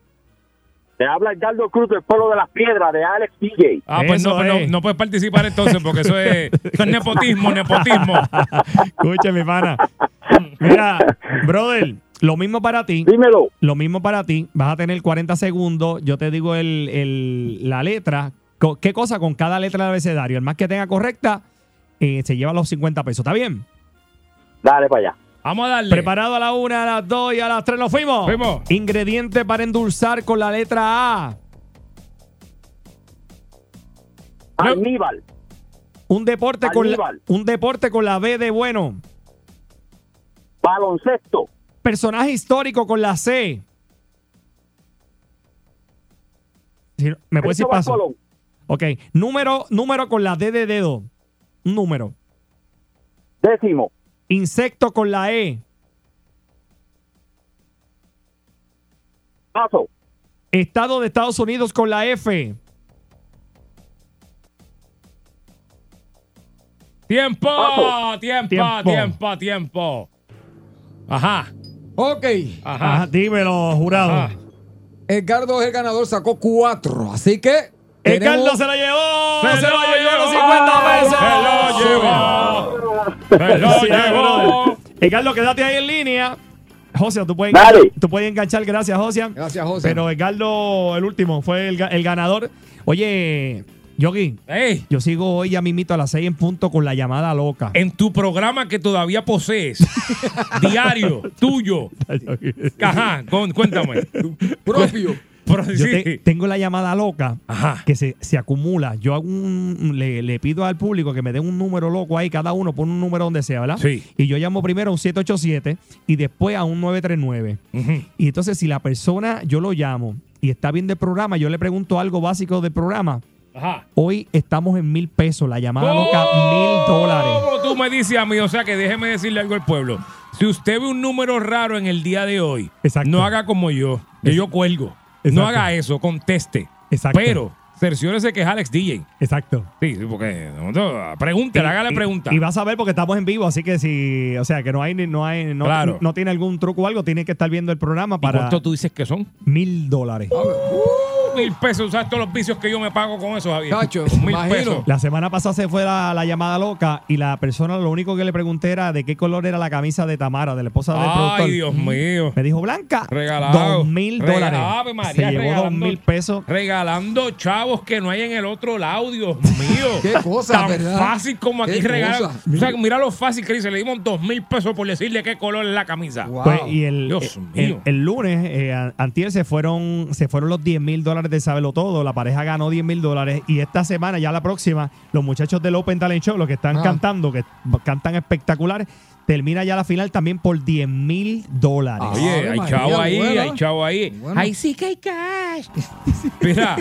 Te habla Edgardo Cruz del Pueblo de las Piedras, de Alex DJ. Ah, pues, no, Eso pues no, es. no puedes participar entonces porque eso es, eso es nepotismo, nepotismo. <laughs> Escuche, mi pana. Mira, brother, lo mismo para ti. Dímelo. Lo mismo para ti. Vas a tener 40 segundos. Yo te digo el, el- la letra. ¿Qué cosa con cada letra del abecedario? El más que tenga correcta eh, se lleva los 50 pesos. ¿Está bien? Dale para allá. Vamos a darle. Preparado a la una, a las dos y a las tres. ¡Nos fuimos! Fuimos. Ingrediente para endulzar con la letra A. Aníbal. Un deporte, con la, Aníbal. un deporte con la B de bueno. Baloncesto. Personaje histórico con la C. Si ¿Me puedes decir paso? Colón. Ok. Número, número con la D de dedo. Un número. Décimo. Insecto con la E. Paso. Estado de Estados Unidos con la F. Tiempo, Paso. tiempo, Tiempo. tiempo, tiempo. Ajá. Ok. Ajá. Ajá, dímelo, jurado. Ajá. Edgardo es el ganador, sacó cuatro. Así que. El se lo llevó. Se Se, lo lo llevó llevó. los 50 pesos. Se lo llevó. Se lo llevó. El caldo, quédate ahí en línea. José, tú puedes, Dale. tú puedes enganchar, gracias, José. Gracias, José. Pero Edgardo, el último, fue el, ga- el ganador. Oye, Yogi, Ey, yo sigo hoy ya mismito a las 6 en punto con la llamada loca. en tu programa que todavía posees, <laughs> diario, tuyo. Ajá, con- cuéntame. Propio. Pero Yo sí. te- tengo la llamada loca Ajá. que se, se acumula. Yo hago un, le, le pido al público que me den un número loco ahí, cada uno pone un número donde sea, ¿verdad? Sí. Y yo llamo primero a un 787 y después a un 939. Ujú. Y entonces si la persona, yo lo llamo y está viendo el programa, yo le pregunto algo básico del programa. Ajá. Hoy estamos en mil pesos, la llamada loca, mil dólares. ¿Cómo tú me dices a mí? O sea que déjeme decirle algo al pueblo. Si usted ve un número raro en el día de hoy, Exacto. no haga como yo, que yo cuelgo. No haga eso, conteste. Exacto. Pero cerciórese que es Alex DJ. Exacto. Sí, sí, porque pregúntele, hágale Y- pregunta. Y vas a ver porque estamos en vivo, así que si, o sea, que no hay, ni- no hay, no, Claro. no tiene algún truco o algo, tiene que estar viendo el programa ¿Y para cuánto tú dices que son? mil dólares. Uh, mil pesos. ¿Sabes todos los vicios que yo me pago con eso, Javier? Chacho, Con mil imagino. pesos. La semana pasada se fue la, la llamada loca y la persona lo único que le pregunté era de qué color era la camisa de Tamara, de la esposa del productor. Ay, Dios mío. Me dijo blanca. Regalado. Dos mil dólares. Ave María, se llevó dos mil pesos. Regalando chavos que no hay en el otro lado, Dios mío. <laughs> Qué cosa, Tan ¿verdad? fácil como aquí regalar. O sea, mira lo fácil que dice. Le dimos dos mil pesos por decirle qué color es la camisa. Wow. Pues, y el, Dios el, mío. el lunes, eh, antier, se fueron, se fueron los 10 mil dólares de Sábelo Todo. La pareja ganó 10 mil dólares. Y esta semana, ya la próxima, los muchachos del Open Talent Show, los que están Ah. cantando, que cantan espectaculares, termina ya la final también por 10 mil dólares. Oye, hay María, chavo ahí, bueno. hay chavo ahí. Bueno. Ahí sí que hay cash. <laughs> Mira,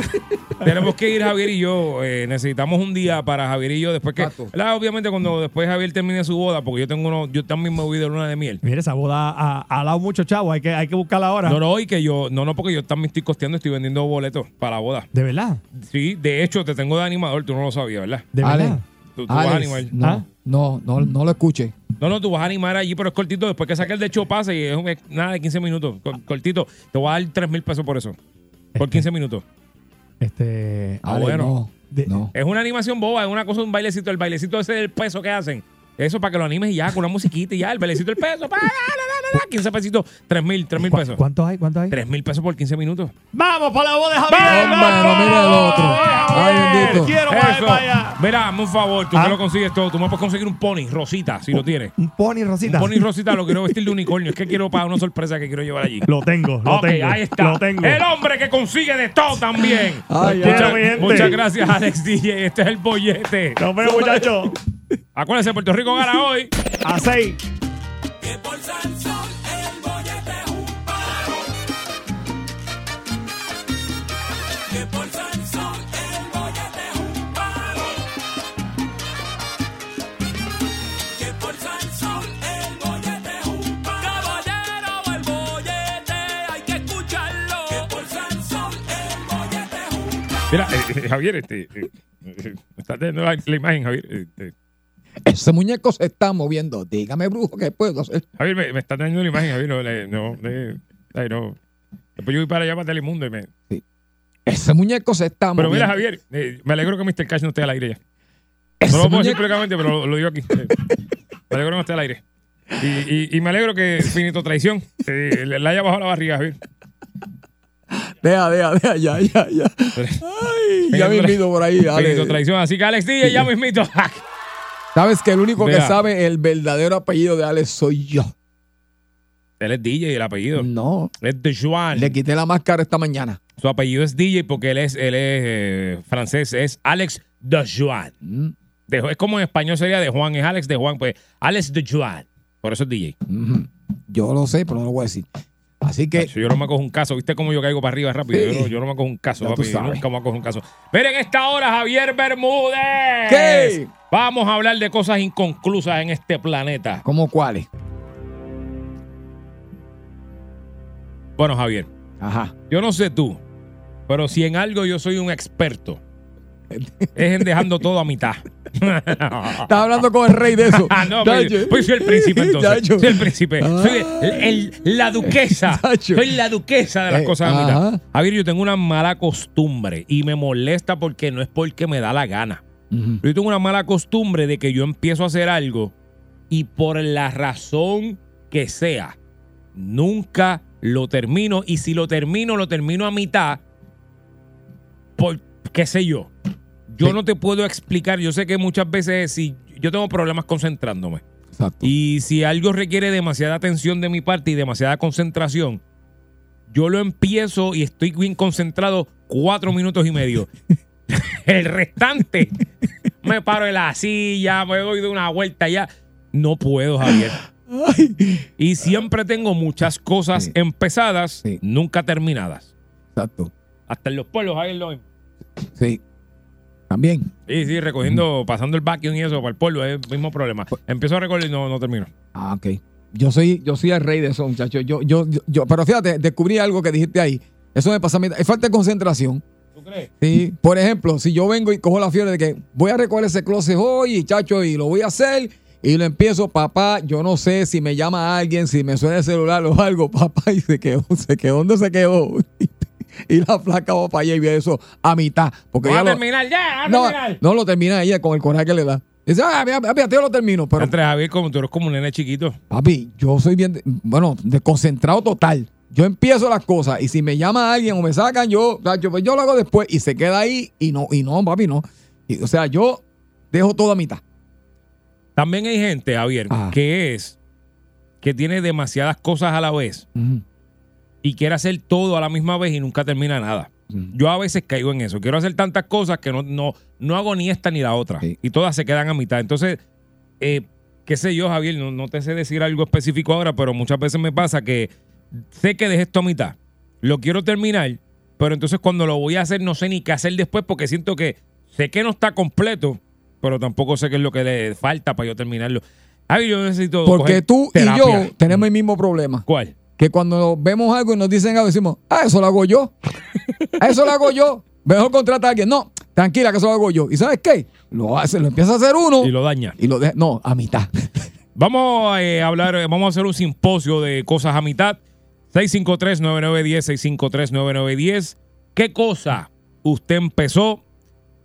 tenemos que ir Javier y yo. eh, necesitamos un día para Javier y yo después que. ¿verdad? Obviamente cuando después Javier termine su boda, porque yo tengo uno, yo también me voy de luna de miel. Mira, esa boda ha, ha dado mucho chavo. Hay que, hay que buscarla ahora. No, no, hoy que yo, no, no, porque yo también estoy costeando, estoy vendiendo boletos para la boda. De verdad. Sí, de hecho, te tengo de animador, tú no lo sabías, ¿verdad? De verdad. Tú, tú vas a animar. no, ¿Ah? No, no, no lo escuche. No, no, tú vas a animar allí, pero es cortito. Después que saques el de hecho pase y es, un- es nada de 15 minutos. cor- Cortito. Te voy a dar 3 mil pesos por eso. Por 15 minutos. Este. Ah, Ale, bueno. No, De- no. Es una animación boba, es una cosa, un bailecito. El bailecito ese del peso que hacen. Eso para que lo animes y ya, con una musiquita y ya. El bailecito del peso. pa, la, la, la, la, 15 pesitos. 3 mil, 3 mil ¿Cu- pesos. ¿Cuánto hay? ¿Cuánto hay? 3 mil pesos por 15 minutos. ¡Vamos para la boda de Javier! No mire el otro. Ay, bendito. Quiero bajar Eso. para allá. Mira, hazme un favor, tú Ah. que lo consigues todo. Tú me puedes conseguir un pony rosita, si lo tienes. Un pony rosita. Un pony rosita lo quiero vestir de unicornio. Es que quiero para una sorpresa que quiero llevar allí. Lo tengo, lo Ok, tengo. ahí está. Lo tengo. El hombre que consigue de todo también. Ay, Quiero, muchas, mi gente. muchas gracias, Alex DJ. Este es el bollete. Nos vemos, muchachos. Acuérdense, Puerto Rico gana hoy. A seis. Que por Sansón el bollete es un paro. Que por Sansón el bollete es un paro. Que por Sansón el bollete es un paro. Caballero, el bollete hay que escucharlo. Que por Sansón el bollete es un paro. Mira, eh, eh, Javier, este, eh, eh, está teniendo la, la imagen, Javier. eh, eh, Ese muñeco se está moviendo. Dígame, brujo, ¿qué puedo hacer? Javier, me, me está teniendo la imagen, Javier. No, le- no, le- ay, no. Después yo voy para allá para Telemundo y me. Ese muñeco se está Pero moviendo. mira, Javier, eh, me alegro que Mr. Cash no esté al aire ya. Ese No lo puedo decir muñeco- públicamente, pero lo, lo digo aquí. Eh, <laughs> Me alegro que no esté al aire. Y, y- y me alegro que Finito Traición eh, le, le haya bajado la barriga, Javier. Deja, deja, deja, ya, ya, ya. Ay, ya me invito por ahí. Finito Traición. Así que Alex DJ, ya mismito. <laughs> Sabes que el único que sabe el verdadero apellido de Alex soy yo. Él es DJ, el apellido. No. Él es de Juan. Le quité la máscara esta mañana. Su apellido es DJ porque él es, él es eh, francés, es Alex de Juan. Mm, De- es como en español sería de Juan, es Alex de Juan, pues Alex de Juan. Por eso es DJ. Yo lo sé, pero no lo voy a decir. Así que Yo no me cojo un caso. ¿Viste cómo yo caigo para arriba rápido? Sí. Yo, no, yo no me cojo un caso, papi. Yo. Nunca me cojo un caso. Miren esta hora, Javier Bermúdez. ¿Qué? Vamos a hablar de cosas inconclusas en este planeta. ¿cómo cuáles? Bueno, Javier, Ajá. yo no sé tú, pero si en algo yo soy un experto, es en dejando todo a mitad. <laughs> Estaba hablando con el rey de eso. <laughs> Ah, no, pues, pues soy el príncipe entonces. Soy el príncipe. Ah. Soy el- el- la duquesa. Soy la duquesa de las Eh, cosas a mitad. Javier, yo tengo una mala costumbre y me molesta porque no es porque me da la gana. Yo tengo una mala costumbre de que yo empiezo a hacer algo y por la razón que sea, nunca lo termino. Y si lo termino, lo termino a mitad por qué sé yo. Yo Sí. no te puedo explicar. Yo sé que muchas veces si yo tengo problemas concentrándome. Exacto. Y si algo requiere demasiada atención de mi parte y demasiada concentración, yo lo empiezo y estoy bien concentrado cuatro minutos y medio. <laughs> <laughs> El restante me paro en la silla, me doy de una vuelta ya. No puedo, Javier. Y siempre tengo muchas cosas Sí. empezadas, Sí. nunca terminadas. Exacto. Hasta en los pueblos, Javier, lo mismo. Sí. También. Sí, sí, recogiendo, pasando el vacuum y eso para el polvo, es el mismo problema. Pues Empiezo a recoger y no, no termino. Ah, ok. Yo soy, yo soy el rey de eso, muchachos. Yo, yo, yo, yo- pero fíjate, descubrí algo que dijiste ahí. Eso me pasa a mí. Es falta de concentración. Sí. Por ejemplo, si yo vengo y cojo la fiebre de que voy a recoger ese closet hoy, chacho, y lo voy a hacer, y lo empiezo, papá, yo no sé si me llama alguien, si me suena el celular o algo, <laughs> papá, y se quedó, se quedó, ¿dónde se quedó? <laughs> y la placa va para allá y ve eso a mitad. Porque ya a lo- terminar ya, vamos a no, terminar. no lo termina ella con el coraje que le da. Dice, ah, mira, yo lo termino, pero Entre Javier, como tú eres como un nene chiquito. Papi, yo soy bien, bueno, desconcentrado total. Yo empiezo las cosas y si me llama alguien o me sacan, yo, yo, pues yo lo hago después y se queda ahí y no, y no, papi, no. Y, o sea, yo dejo todo a mitad. También hay gente, Javier, Ajá. que es que tiene demasiadas cosas a la vez y quiere hacer todo a la misma vez y nunca termina nada. Yo a veces caigo en eso. Quiero hacer tantas cosas que no, no, no hago ni esta ni la otra. Sí. Y todas se quedan a mitad. Entonces, eh, qué sé yo, Javier, no, no te sé decir algo específico ahora, pero muchas veces me pasa que sé que dejé esto a mitad. Lo quiero terminar, pero entonces cuando lo voy a hacer no sé ni qué hacer después porque siento que sé que no está completo, pero tampoco sé qué es lo que le falta para yo terminarlo. Javier, yo necesito. Porque tú terapia. y yo tenemos el mismo problema. ¿Cuál? Que cuando vemos algo y nos dicen algo, decimos, ah, eso lo hago yo. Ah, eso lo hago yo. Mejor contrata a alguien. No, tranquila, que eso lo hago yo. ¿Y sabes qué? Lo hace, lo empieza a hacer uno Y lo daña. y lo deja, no, a mitad. Vamos eh, a hablar, eh, vamos a hacer un simposio de cosas a mitad. 653-9910, 653-9910. ¿Qué cosa usted empezó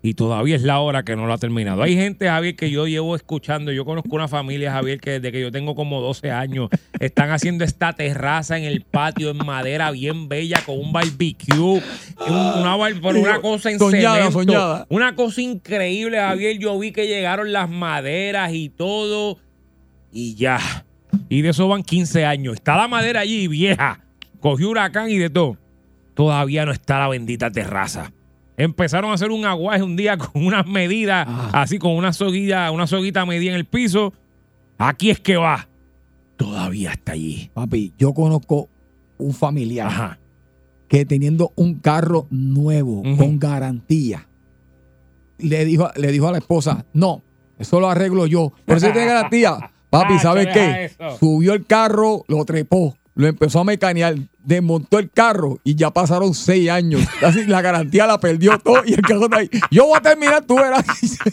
y todavía es la hora que no lo ha terminado? Hay gente, Javier, que yo llevo escuchando. Yo conozco una familia, Javier, que desde que yo tengo como 12 años están haciendo esta terraza en el patio en madera bien bella con un barbecue. un- Una, una cosa en Soñada, soñada. Una cosa increíble, Javier. Yo vi que llegaron las maderas y todo y ya. Y de eso van 15 años. Está la madera allí vieja. Cogió huracán y de todo. Todavía no está la bendita terraza. Empezaron a hacer un aguaje un día <laughs> con unas medidas, Ah. así con una soguilla, una soguita medida en el piso. Aquí es que va. Todavía está allí. Papi, yo conozco un familiar Ajá. que teniendo un carro nuevo con garantía, le dijo, le dijo a la esposa, no, eso lo arreglo yo. Por eso tiene garantía. <laughs> Papi, Nacho, ¿sabes qué? eso. Subió el carro, lo trepó, lo empezó a mecanear, desmontó el carro y ya pasaron seis años. <laughs> Así, la garantía la perdió todo y el carro está ahí. Yo voy a terminar, tú verás. <laughs>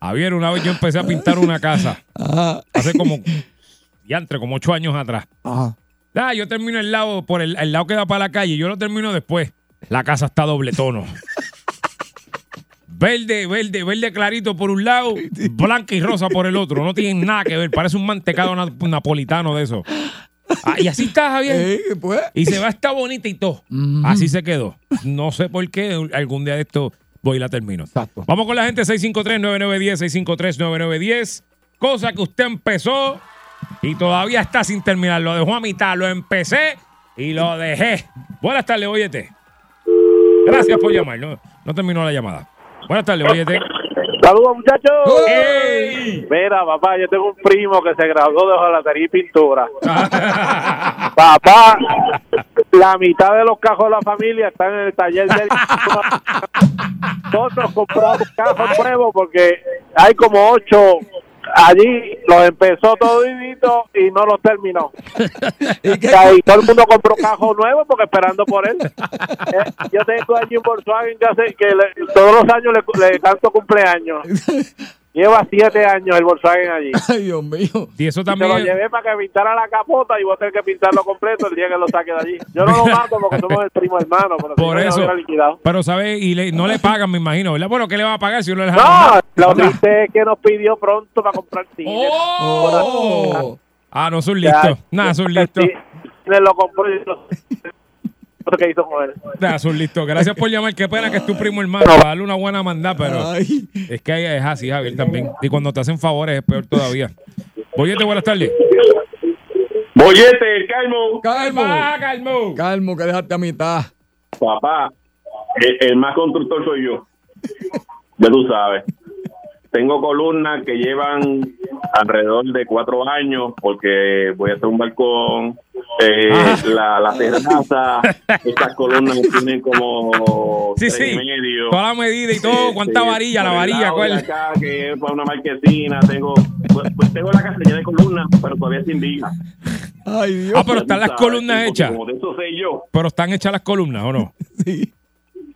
Javier, una vez yo empecé a pintar una casa. Ajá, Hace como, ya entre como ocho años atrás. ajá. Ah, yo termino el lado, por el, el lado que da para la calle, yo lo termino después. La casa está doble tono. Verde, verde, verde clarito por un lado, blanca y rosa por el otro. No tienen nada que ver, parece un mantecado na- napolitano de eso. Ah, y así está, Javier. Eh, pues, Y se va estar bonita y todo. Así se quedó. No sé por qué, algún día de esto voy y la termino. Exacto. Vamos con la gente 653-9910, 653-9910. Cosa que usted empezó y todavía está sin terminar. Lo dejó a mitad, lo empecé y lo dejé. Buenas tardes, óyete. Gracias por llamar. No, no terminó la llamada. Buenas tardes, óyete. Saludos, muchachos. ¡Ey! Mira, papá, yo tengo un primo que se graduó de hojalatería y pintura. <laughs> Papá, la mitad de los cajos de la familia están en el taller del... <laughs> Nosotros compramos cajos nuevos porque hay como ocho allí los empezó todito y no los terminó. <laughs> ¿Y todo el mundo compró cajo nuevo porque esperando por él. <laughs> Eh, yo tengo allí un Volkswagen que, hace, que le- todos los años le, le canto cumpleaños. <laughs> Lleva siete años el Volkswagen allí. <laughs> Ay, Dios mío. Y eso Y se lo también. llevé para que pintara la capota y voy a tener que pintarlo completo el día que lo saque de allí. Yo no lo mato porque somos el primo hermano, pero si Por lo eso. liquidado. Pero, ¿sabes? Y le- no le pagan, me imagino, ¿verdad? Bueno, ¿qué le va a pagar si uno le deja No, lo triste es que nos pidió pronto para comprar cine. Oh. Ah, no son listos. Nada, son listos. Lo compró y lo lo que hizo con él. Son listos. Gracias por llamar. Qué pena que es tu primo hermano. Para darle una buena mandada, pero Ay. es que es así, Javier, también. Y cuando te hacen favores es peor todavía. Boyete, buenas tardes. Bollete, Calmo, Calmo. Ah, Calmo. Calmo, que dejaste a mitad. papá, el, el más constructor soy yo. Ya tú sabes. Tengo columnas que llevan alrededor de cuatro años porque voy a hacer un balcón, eh, Ah. la, la terraza, estas columnas tienen como Sí, tres sí. y medio. Toda la medida y todo. ¿Cuánta Sí, varilla? La varilla, ¿cuál? acá, que es para una marquesina, tengo, pues, pues tengo la casa llena de columnas, pero todavía sin viga. Ay, Dios. Ah, pero están las columnas hechas. Como de eso sé yo. Pero están hechas las columnas, ¿o no? <laughs> Sí.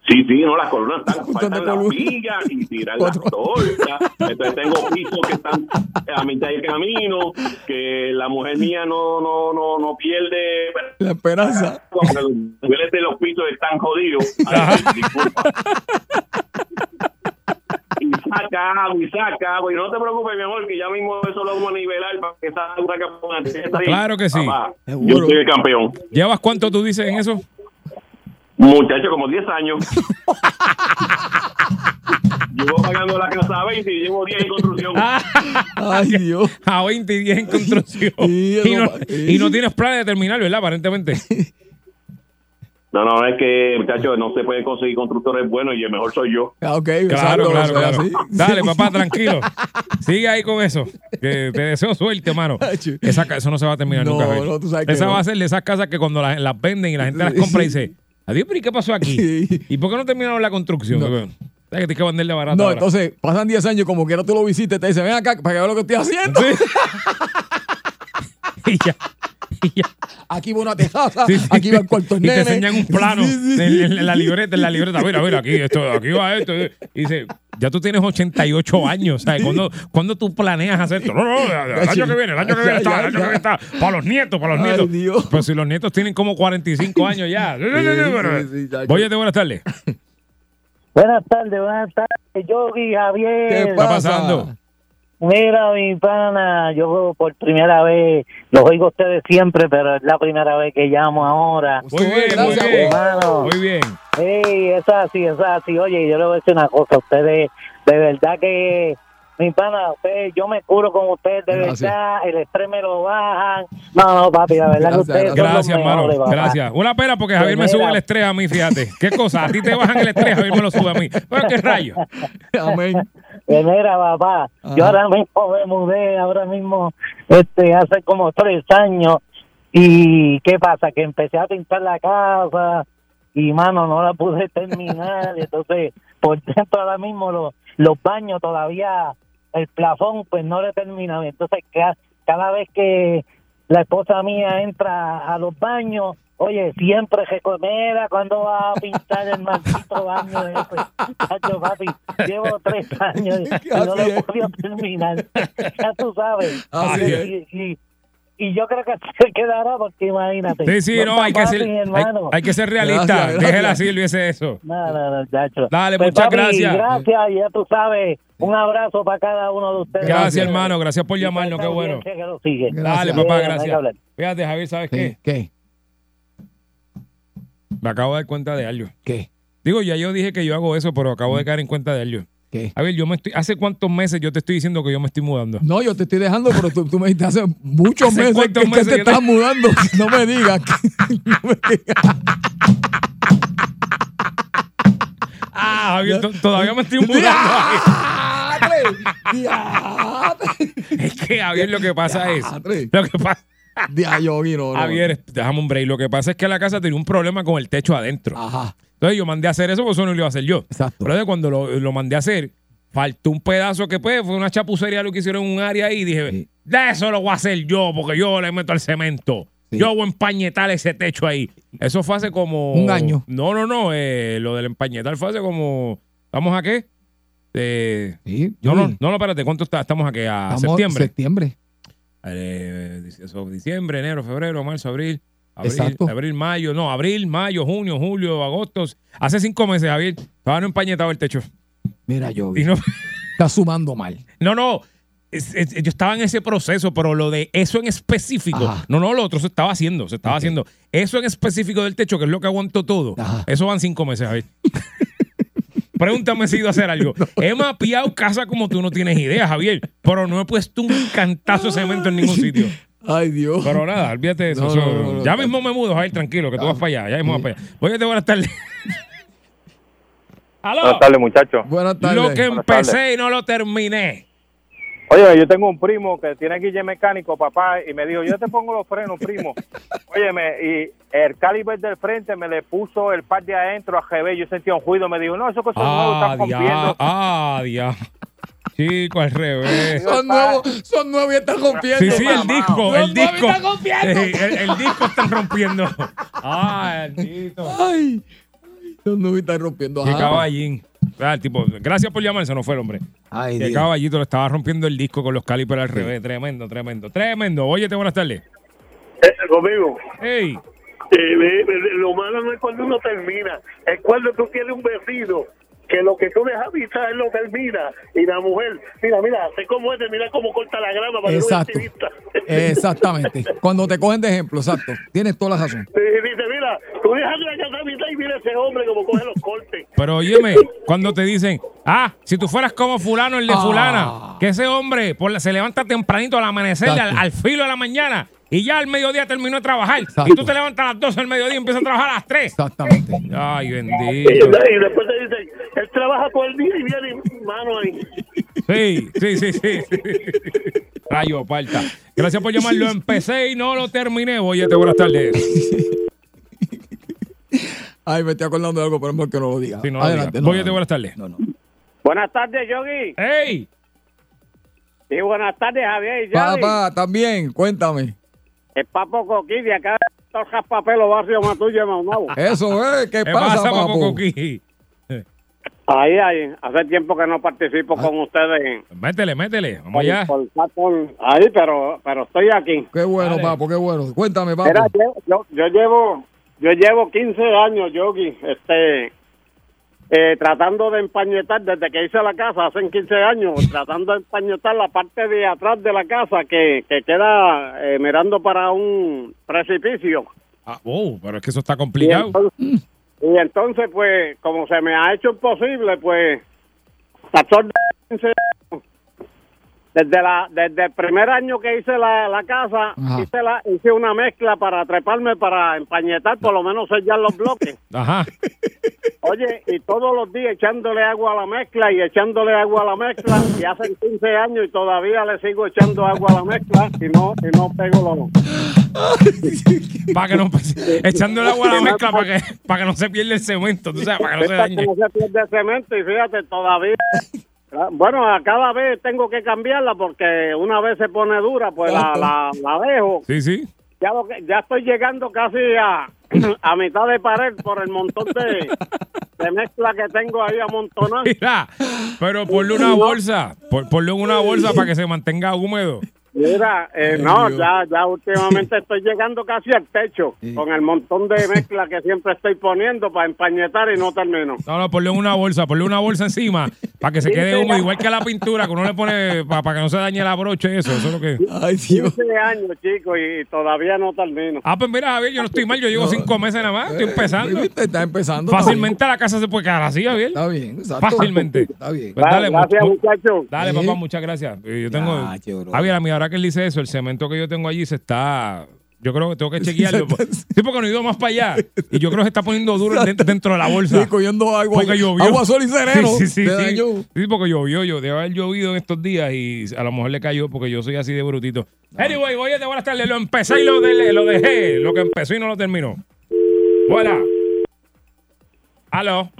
Sí, sí, no, las columnas están, <laughs> faltan las vigas y tirar las tortas. <laughs> Entonces tengo pisos que están a mitad del camino, que la mujer mía no no no no pierde. La esperanza. Cuando los niveles de los pisos están jodidos. <laughs> Ay, disculpa. Y saca agua, y saca agua. Y no te preocupes, mi amor, que ya mismo eso lo vamos a nivelar para que esa agua que Claro que sí. Papá, yo soy el campeón. ¿Llevas cuánto tú dices en eso? Muchacho, como 10 años. <laughs> <laughs> llevo pagando la casa a 20 y llevo 10 en construcción. <laughs> Ay, Dios. A 20 y 10 en construcción. Y, no, eso- y no tienes planes de terminar, ¿verdad? Aparentemente. No, no, es que, muchachos, no se pueden conseguir constructores buenos y el mejor soy yo. Ah, ok, Claro, claro, claro. así. Dale, papá, tranquilo. Sigue ahí con eso. Que te deseo suerte, mano. Esa, eso no se va a terminar No, nunca. No, tú sabes que Esa no. va a ser de esas casas que cuando las, las venden y la gente las compra y dice, adiós, pero ¿y qué pasó aquí? <laughs> ¿Y por qué no terminaron la construcción? No. ¿Sabes que tienes que venderle barato No, ahora? entonces pasan 10 años, como quiera tú lo visites, te dicen, ven acá para que veas lo que estoy haciendo. Sí. <laughs> <laughs> y ya. Y ya. Aquí va una tejaza, Sí, sí. aquí va el cuarto Y te enseñan un plano. En, en la libreta, en la libreta. Mira, mira, aquí, esto, aquí va esto. Y dice, ya tú tienes 88 <laughs> años, ¿sabes? ¿Cuándo, cuándo tú planeas hacer esto? No, no, el año que viene, el año que viene está, el año que viene está. Para los nietos, para los Ay, nietos. Dios. Pero si los nietos tienen como 45 <laughs> años ya. sí, sí, chacho. Voy de buenas tardes. ¿Qué Buenas tardes, buenas tardes, Yogi, Javier. ¿Qué está pasa? pasando? Mira, mi pana, yo por primera vez, los oigo a ustedes siempre, pero es la primera vez que llamo ahora. Muy bien, muy bien. hermano. Muy bien. Ey, es así, es así. Oye, yo le voy a decir una cosa, ustedes, de verdad que, mi pana, ustedes, yo me curo con ustedes, de Gracias. verdad, el estrés me lo bajan. No, no, papi, la verdad Gracias, que ustedes son Gracias, los papá. Gracias. Una pena porque Javier me sube el estrés a mí, fíjate. ¿Qué cosa? A ti te bajan el estrés, Javier me lo sube a mí. Pero qué rayo. Amén. Mira, papá, Ajá. yo ahora mismo me mudé, ahora mismo, este, hace como tres años, y ¿qué pasa? Que empecé a pintar la casa, y mano, no la pude <laughs> terminar, y entonces, por dentro ahora mismo los, los baños todavía, el plafón, pues no le he terminado, entonces ca- cada vez que la esposa mía entra a los baños, Oye, siempre recomienda cuando va a pintar el maldito baño ese. Papi, llevo tres años y no lo he podido terminar. Ya tú sabes. Así y, es. y, y yo creo que se quedará porque imagínate. Sí, sí, no, hay que ser, hay, hay que ser realista. Déjela así, olvídese eso. No, no, no, chacho. Dale, Pues, muchas papi, gracias. Gracias, y ya tú sabes. Un abrazo para cada uno de ustedes. Gracias, hermano. Gracias por Y llamarnos. para Qué bueno. audiencia que lo sigue. Dale, papá, gracias. Fíjate, Javier, ¿sabes ¿Qué? qué? ¿Qué? Me acabo de dar cuenta de algo. ¿Qué? Digo, ya yo dije que yo hago eso, pero acabo de caer en cuenta de algo. ¿Qué? A ver, yo me estoy. ¿Hace cuántos meses yo te estoy diciendo que yo me estoy mudando? No, yo te estoy dejando, pero tú, tú me dijiste hace muchos ¿Hace meses que, meses te que te- estás mudando. <laughs> No me digas. que- <laughs> no me digas. Ah, Javier, to- todavía me estoy mudando. Es que, Javier, lo que pasa es. Lo que pasa. Javier, déjame un break. Lo que pasa es que la casa tenía un problema con el techo adentro. Ajá. Entonces yo mandé a hacer eso, porque eso no lo iba a hacer yo. Exacto. Pero cuando lo, lo mandé a hacer, faltó un pedazo que pues fue una chapucería lo que hicieron en un área ahí y dije, de eso lo voy a hacer yo porque yo le meto el cemento. Yo voy a empañetar ese techo ahí. Eso fue hace como... Un año. No, no, no. eh, lo del empañetar fue hace como... ¿Estamos a qué? Eh, Sí, no, no, no, espérate. ¿Cuánto está? Estamos aquí a Estamos- septiembre. Septiembre. Eh, eso, diciembre, enero, febrero, marzo, abril. Abril, Exacto. abril, mayo, no, abril, mayo, junio, julio, agosto. Hace cinco meses, Javier, estaba no empañetado el techo. Mira, yo. Y no, Está sumando mal. no, no, es- es- yo estaba en ese proceso, pero lo de eso en específico, Ajá. no, no, lo otro se estaba haciendo, se estaba haciendo. Eso en específico del techo, que es lo que aguantó todo, Ajá. eso van cinco meses, Javier. <laughs> Pregúntame si ido a hacer algo. <laughs> He mapeado casa como tú no tienes idea, Javier, pero no he puesto un cantazo de cemento en ningún sitio. Ay, Dios. Pero nada, olvídate de eso. No, eso- no, no, no, ya no. mismo me mudo, Javier, tranquilo, que tú vas para allá. Ya mismo vas para allá. Voy a te buenas tardes. <laughs> ¡Aló! Buenas tardes, muchachos. Buenas tardes. Lo que empecé y no lo terminé. Oye, yo tengo un primo que tiene guille mecánico, papá, y me dijo, yo te pongo los frenos, primo. <laughs> Óyeme, y el caliber del frente me le puso el par de adentro a GB, yo sentía un ruido, me dijo, no, eso que son nuevos Ah, están rompiendo. ah, dia. Chico, al revés. Son nuevos, son nuevos y están rompiendo. Sí, sí, el disco, el disco. Eh, <laughs> el, el disco están rompiendo. Ah. Ay, los nuevos están rompiendo. Qué Ajá. caballín. Ah, el tipo, gracias por llamar, se nos fue el hombre. Ay, Qué Dios. caballito, le estaba rompiendo el disco con los calipers al revés. Tremendo, tremendo, tremendo. Oye, buenas tardes. Eh, conmigo. Hey. Eh, ve- ve- lo malo no es cuando uno termina, es cuando tú tienes un vecino que lo que tú dejas vista él lo termina y la mujer, mira, mira, sé cómo es, mira cómo corta la grama para que no Exacto. activista. Exactamente. <laughs> Cuando te cogen de ejemplo, exacto. Tienes toda la razón. Y dice, mira, tú dejas la casa a mitad y mira ese hombre como coge los cortes. <laughs> Pero óyeme, cuando te dicen, ah, si tú fueras como fulano, el de Ah. fulana, que ese hombre por la- se levanta tempranito al amanecer, al, Exacto. al filo de la mañana, y ya al mediodía terminó de trabajar. Exacto. Y tú te levantas a las 12 del mediodía y empiezas a trabajar a las 3. Exactamente. Ay, bendito. y después te dicen, él trabaja todo el día y viene mano ahí. Sí, sí, sí, sí. Rayo, parta. Gracias por llamarlo. Empecé y no lo terminé. Oye, buenas tardes. Ay, me estoy acordando de algo, pero es mejor que no lo diga. Sí, no lo Adelante. digas. no, Oye, no, buenas tardes. No, no. Buenas tardes, Yogi. ¡Ey! Y buenas tardes, Javier y Papá, también, cuéntame. El Papo Coquí de acá de Torjas Papelo, Barrio Matuyo, Maunabo. <laughs> Eso es, ¿qué, ¿Qué pasa, pasa, papo? Coquí? Ahí, ahí, hace tiempo que no participo con ustedes. Métele, métele. Vamos por- allá. por- por- ahí, pero, pero estoy aquí. Qué bueno, Dale. papo, qué bueno. Cuéntame, papo. Mira, yo, yo, yo llevo yo llevo 15 años, Yogi, este, eh, tratando de empañetar, desde que hice la casa, hace 15 años, <laughs> tratando de empañetar la parte de atrás de la casa que, que queda eh, mirando para un precipicio. Ah, oh, pero es que eso está Y complicado. entonces, y entonces, pues, como se me ha hecho imposible, pues, 14 de 15 años, desde, la, desde el primer año que hice la, la casa, Ajá. hice, la, hice una mezcla para treparme, para empañetar, por lo menos sellar los bloques. Ajá. <laughs> Oye, y todos los días echándole agua a la mezcla y echándole agua a la mezcla, y hace 15 años y todavía le sigo echando agua a la mezcla y no, y no pego los... <laughs> Para que no echando el agua a la mezcla para que, para que no se pierda el cemento, tú sabes, para que no se que dañe. no se pierde cemento y fíjate, todavía... Bueno, a cada vez tengo que cambiarla porque una vez se pone dura, pues la, la, la dejo. Sí, sí. Ya, lo que- ya estoy llegando casi a, <clears throat> a mitad de pared por el montón de, de mezcla que tengo ahí amontonada. <laughs> Mira, pero ponle una bolsa, por- ponle una bolsa para que se mantenga húmedo. Mira, eh, no, ya, ya últimamente estoy llegando casi al techo con el montón de mezcla que siempre estoy poniendo para empañetar y no termino. No, no, ponle una bolsa, ponle una bolsa encima para que se quede húmedo, igual que la pintura que uno le pone para, para que no se dañe la brocha y eso. Eso es lo que. Ay, Dios. 15 años, chicos, y todavía no termino. Ah, pues mira, Javier, yo no estoy mal, yo llevo cinco meses nada más, estoy empezando. ¿Viste? Está empezando. Fácilmente la casa se puede quedar así, Javier. Está bien, exacto. Fácilmente. Está bien. Pues dale, Gracias, mu- mu- muchachos. Dale, papá, muchas gracias. Eh, Yo tengo. Bro. Javier, a mí ahora que él dice eso, el cemento que yo tengo allí se está. Yo creo que tengo que <laughs> chequearlo. Sí, porque no he ido más para allá. Y yo creo que se está poniendo duro de- dentro de la bolsa. Sí, cogiendo agua. Porque llovió. Agua, sol y sereno. Sí, sí, sí. Te sí. Sí, porque llovió, yo debe haber llovido en estos días y a lo mejor le cayó porque yo soy así de brutito. Anyway, oye, de buenas tardes. Lo empecé y lo, de- lo dejé. Lo que empezó y no lo terminó. Buena. Aló.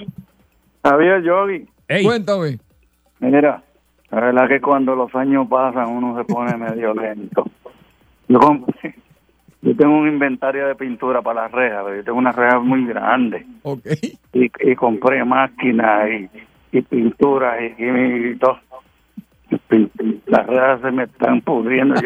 Javier Yogi, Ey, Cuéntame. Mira, la verdad que cuando los años pasan uno se pone medio <laughs> lento. Yo, compré- <laughs> yo tengo un inventario de pintura para las rejas, pero yo tengo una reja muy grande. Ok. Y, y compré máquinas y, y pinturas y, y- y todo. Las rejas se me están pudriendo. <laughs>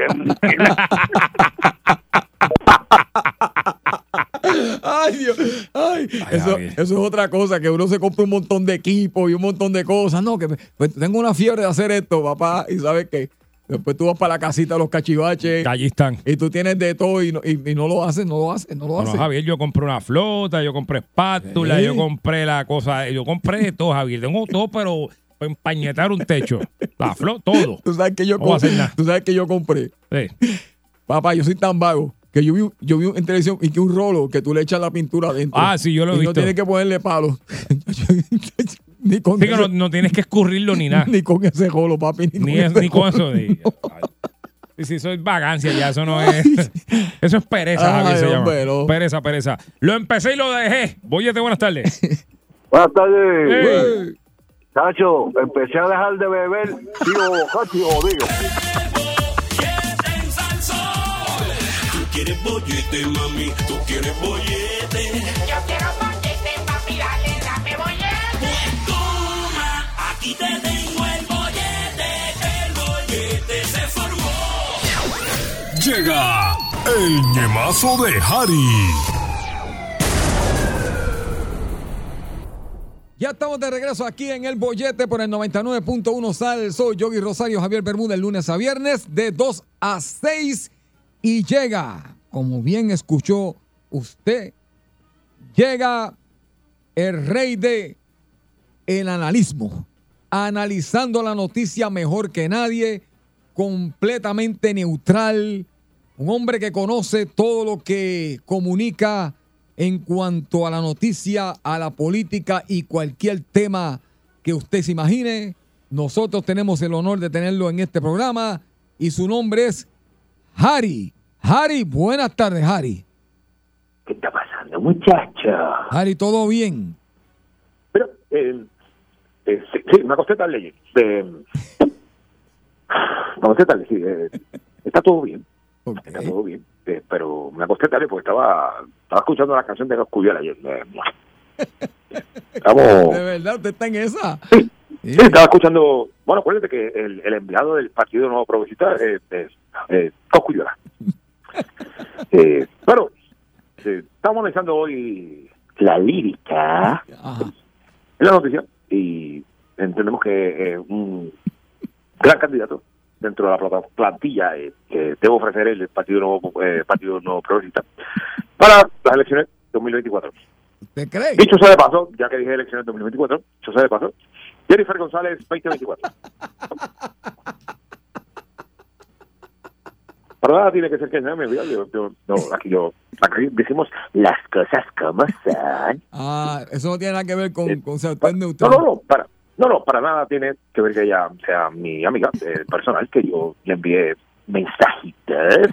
ya. Ay, Dios. Ay, eso, eso es otra cosa, que uno se compra un montón de equipo y un montón de cosas. No, que pues, tengo una fiebre de hacer esto, papá. Y sabes que después tú vas para la casita de los cachivaches. Allí están. Y tú tienes de todo y no, y, y no lo haces, no lo haces, no lo Bueno, haces. Javier, yo compré una flota, yo compré espátula, Sí. yo compré la cosa, yo compré de todo, Javier. Tengo todo, pero empañetar un techo. La flota, todo. Sabes que yo, No tú sabes que yo compré. Papá, yo soy tan vago que yo vi, yo vi en televisión y que un rolo que tú le echas la pintura adentro. Ah, sí, yo lo he y visto. no tienes que ponerle palo. <laughs> ni con Sí, no, tienes que escurrirlo ni nada. ni con ese rolo, papi. Ni, Ni, con es- ese ni con rolo. eso. de- Sí, sí, eso es vagancia ya, eso no <laughs> es. Eso es pereza, Ay, Javier, se llama. hombre, no. Pereza, pereza. Lo empecé y lo dejé. Boyete, buenas tardes. <laughs> Buenas tardes. Hey. Chacho, empecé a dejar de beber, tío borracho y quieres bollete, mami, tú quieres bollete. Yo quiero bollete, papi, dale, dame bollete. Pues toma, aquí te tengo el bollete. El bollete se formó. Llega el ñemazo de Harry. Ya estamos de regreso aquí en el bollete por el 99.1 Sal. Soy Yogi Rosario Javier Bermúdez, lunes a viernes de 2 a 6. Y llega, como bien escuchó usted, llega el rey de el analismo, analizando la noticia mejor que nadie, completamente neutral, un hombre que conoce todo lo que comunica en cuanto a la noticia, a la política y cualquier tema que usted se imagine. Nosotros tenemos el honor de tenerlo en este programa y su nombre es Harry. Harry, buenas tardes, Harry. ¿Qué está pasando, muchacho? Harry, ¿todo bien? Pero, eh, eh, sí, sí, me acosté tarde. Eh, me acosté tarde, sí. eh, está todo bien. Está todo bien. eh, pero me acosté tarde porque estaba, estaba escuchando la canción de los Cuyal ayer. eh, Estamos... <laughs> ¿De verdad usted está en esa? Sí, estaba escuchando. Bueno, acuérdate que el, el enviado del Partido Nuevo Progresista eh, es eh, eh, pero eh, estamos analizando hoy la lírica en la noticia y entendemos que eh, un gran candidato dentro de la plantilla eh, que debe ofrecer el Partido Nuevo, eh, Partido Nuevo Progresista para las elecciones 2024. ¿Usted cree? Dicho sea de paso, ya que dije elecciones 2024, dicho sea de paso, Jennifer González 2024. <laughs> Para nada tiene que ser que no me yo, yo- no, aquí yo, aquí decimos las cosas como son. Ah, eso no tiene nada que ver con, con ser No, neutral. no, no, para, no, no, para nada tiene que ver que ella sea mi amiga eh, personal, que yo le envié mensajitos.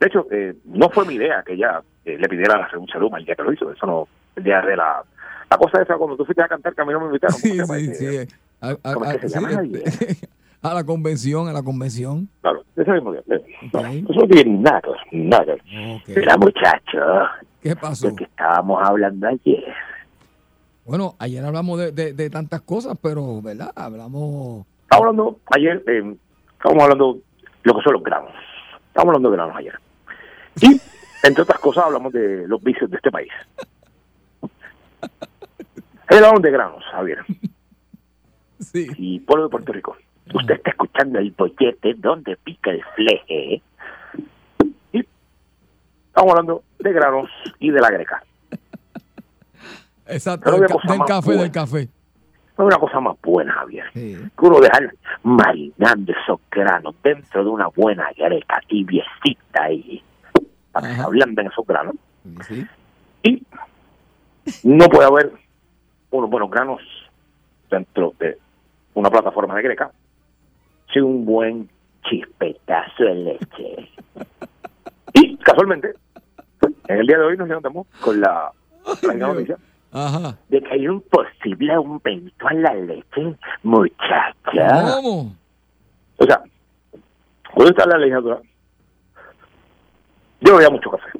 De hecho, eh, no fue mi idea que ella eh, le pidiera la renuncia a Luma el día que lo hizo. Eso no, el día de la... La cosa esa, cuando tú fuiste a cantar, que a mí no me invitaron. ¿cómo Sí, sí, sí. A- ¿Cómo es que se llama, este, <laughs> a la convención, a la convención. Claro, ese mismo día. eh, no, eso no tiene nada, nada. ver. Mira, muchacho, ¿Qué pasó? de que estábamos hablando ayer. Bueno, ayer hablamos de, de- de tantas cosas, pero, ¿verdad? Hablamos... Estábamos hablando ayer, eh, estábamos hablando lo que son los granos. Estábamos hablando de granos ayer. <laughs> Y, entre otras cosas, hablamos de los vicios de este país. <laughs> Hablamos de granos, Javier. Sí. Y pueblo de Puerto Rico. Usted está escuchando el bollete donde pica el fleje. Y estamos hablando de granos y de la greca. Exacto, Pero del, ca- del café, del café. No hay una cosa más buena, Javier. Que uno dejar marinando esos granos dentro de una buena greca tibiecita ahí. Para que ablanden esos granos. Y no puede haber unos buenos granos dentro de una plataforma de greca sin un buen chispetazo de leche. Y casualmente, en el día de hoy nos levantamos con la, la noticia Ajá. de que hay un posible aumento en la leche, muchacha. ¿Cómo? O sea, cuando está la legislatura, yo bebía mucho café.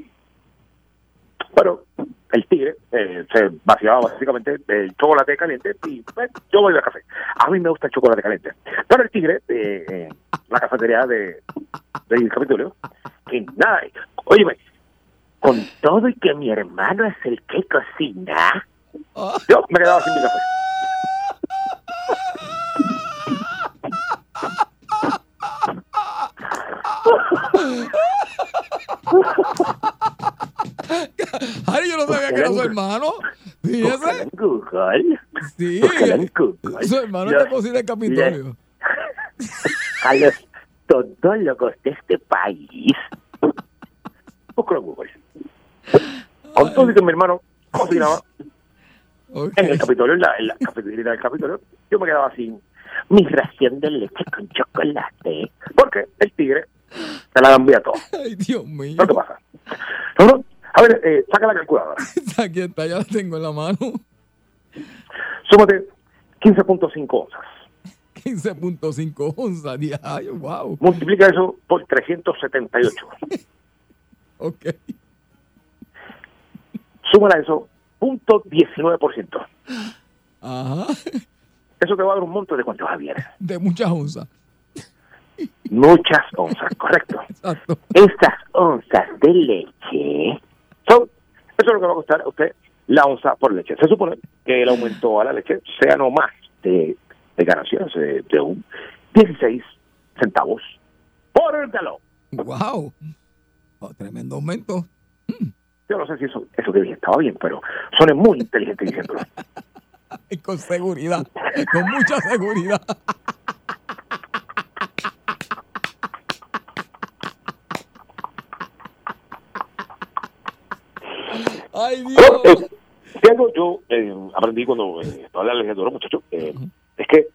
Pero el tigre eh, se vaciaba básicamente el chocolate caliente y pues, yo bebía café. A mí me gusta el chocolate caliente. Pero el tigre, eh, eh, la cafetería de del Capitolio, que nada, óyeme, con todo y que mi hermano es el que cocina, yo me quedaba sin mi café. <laughs> <laughs> Ay, yo no sabía que era su hermano. Google. Sí. Su hermano te cocina el Capitolio. a los todólogos de este país. Búscalo en Google. Y que mi hermano cocinaba en el Capitolio, en la, en la cafetería del Capitolio, yo me quedaba sin mi ración de leche con chocolate. Porque el tigre se la envía todo. Ay, Dios mío. ¿No te pasa? No, no. A ver, eh, saca la calculadora. <laughs> Aquí está, ya la tengo en la mano. Súmate 15.5 onzas. 15.5 onzas. di- Ay, wow. Multiplica eso por 378. <laughs> Ok. Súmala a eso, punto 19%. Ajá. Eso te va a dar un monto de cuánto, Javier. De muchas onzas. Muchas onzas, correcto. <laughs> Exacto. Estas onzas de leche son, eso es lo que va a costar a usted la onza por leche. Se supone que el aumento a la leche sea no más de, de ganancias de, de un 16 centavos por el galón. Wow. Oh, tremendo aumento. Yo no sé si eso, eso que dije estaba bien, pero son muy inteligentes diciéndolo. Y <laughs> con seguridad. Con mucha seguridad. <laughs> Ay, Pero, Dios. eh, si algo yo eh, aprendí cuando eh, estaba en la legislatura, muchachos, eh, es que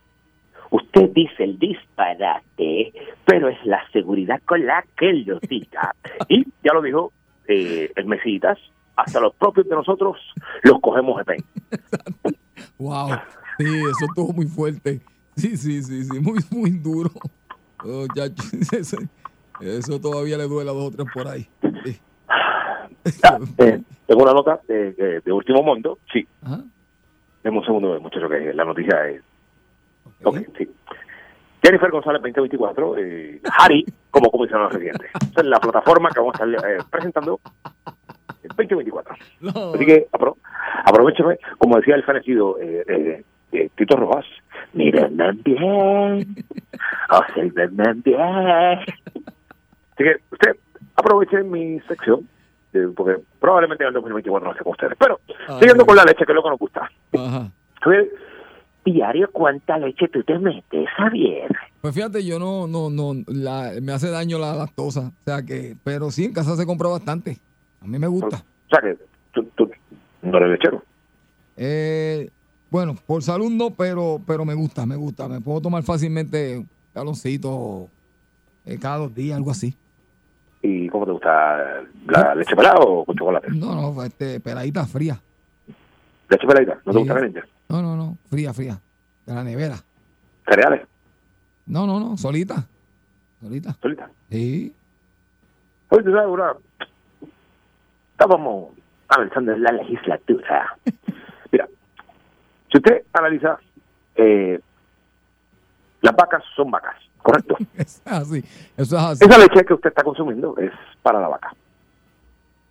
usted dice el disparate, pero es la seguridad con la que lo diga. <laughs> Y ya lo dijo eh, el Mesitas, hasta los propios de nosotros los cogemos de pen. <laughs> Wow. Sí, eso estuvo muy fuerte. Sí, sí, sí, sí. Muy, muy duro. Oh, ya, <laughs> eso, eso todavía le duele a dos o tres por ahí. Sí. Eh, tengo una nota de, de- de último mundo, sí. Ajá. Deme un segundo, muchachos, que la noticia es... Ok, sí. Jennifer González 2024, eh, Harry como comisionado residente. Esa es la plataforma que vamos a estar eh, presentando el 2024. Así que apro aprovecheme, como decía el fenecido eh, eh, eh, Tito Rojas, mírenme bien, observenme bien. Así que usted aproveche mi sección, eh, porque probablemente en el 2024 no sé con ustedes. Pero siguiendo con la leche, que es lo que nos gusta. Ajá. Diario, ¿cuánta leche tú te metes, Javier? Pues fíjate, yo no, no, no, la- me hace daño la lactosa. O sea que, pero sí, en casa se compra bastante. A mí me gusta. O sea que tú, tú no eres lechero. Eh, bueno, por salud no, pero, pero me gusta, me gusta. Me puedo tomar fácilmente un galoncito eh, cada dos días, algo así. ¿Y cómo te gusta? ¿La leche pelada o con chocolate? No, no, este, peladita fría. ¿Leche peladita? ¿No te Sí. gusta caliente? No, no, no, fría, fría. De la nevera. ¿Cereales? No, no, no, solita. Solita. ¿Solita? Sí. Oye, tú sabes, una... Estábamos avanzando en la legislatura. <laughs> Mira, si usted analiza, eh, las vacas son vacas, ¿correcto? <laughs> Es así. Eso es así. Esa leche que usted está consumiendo es para la vaca.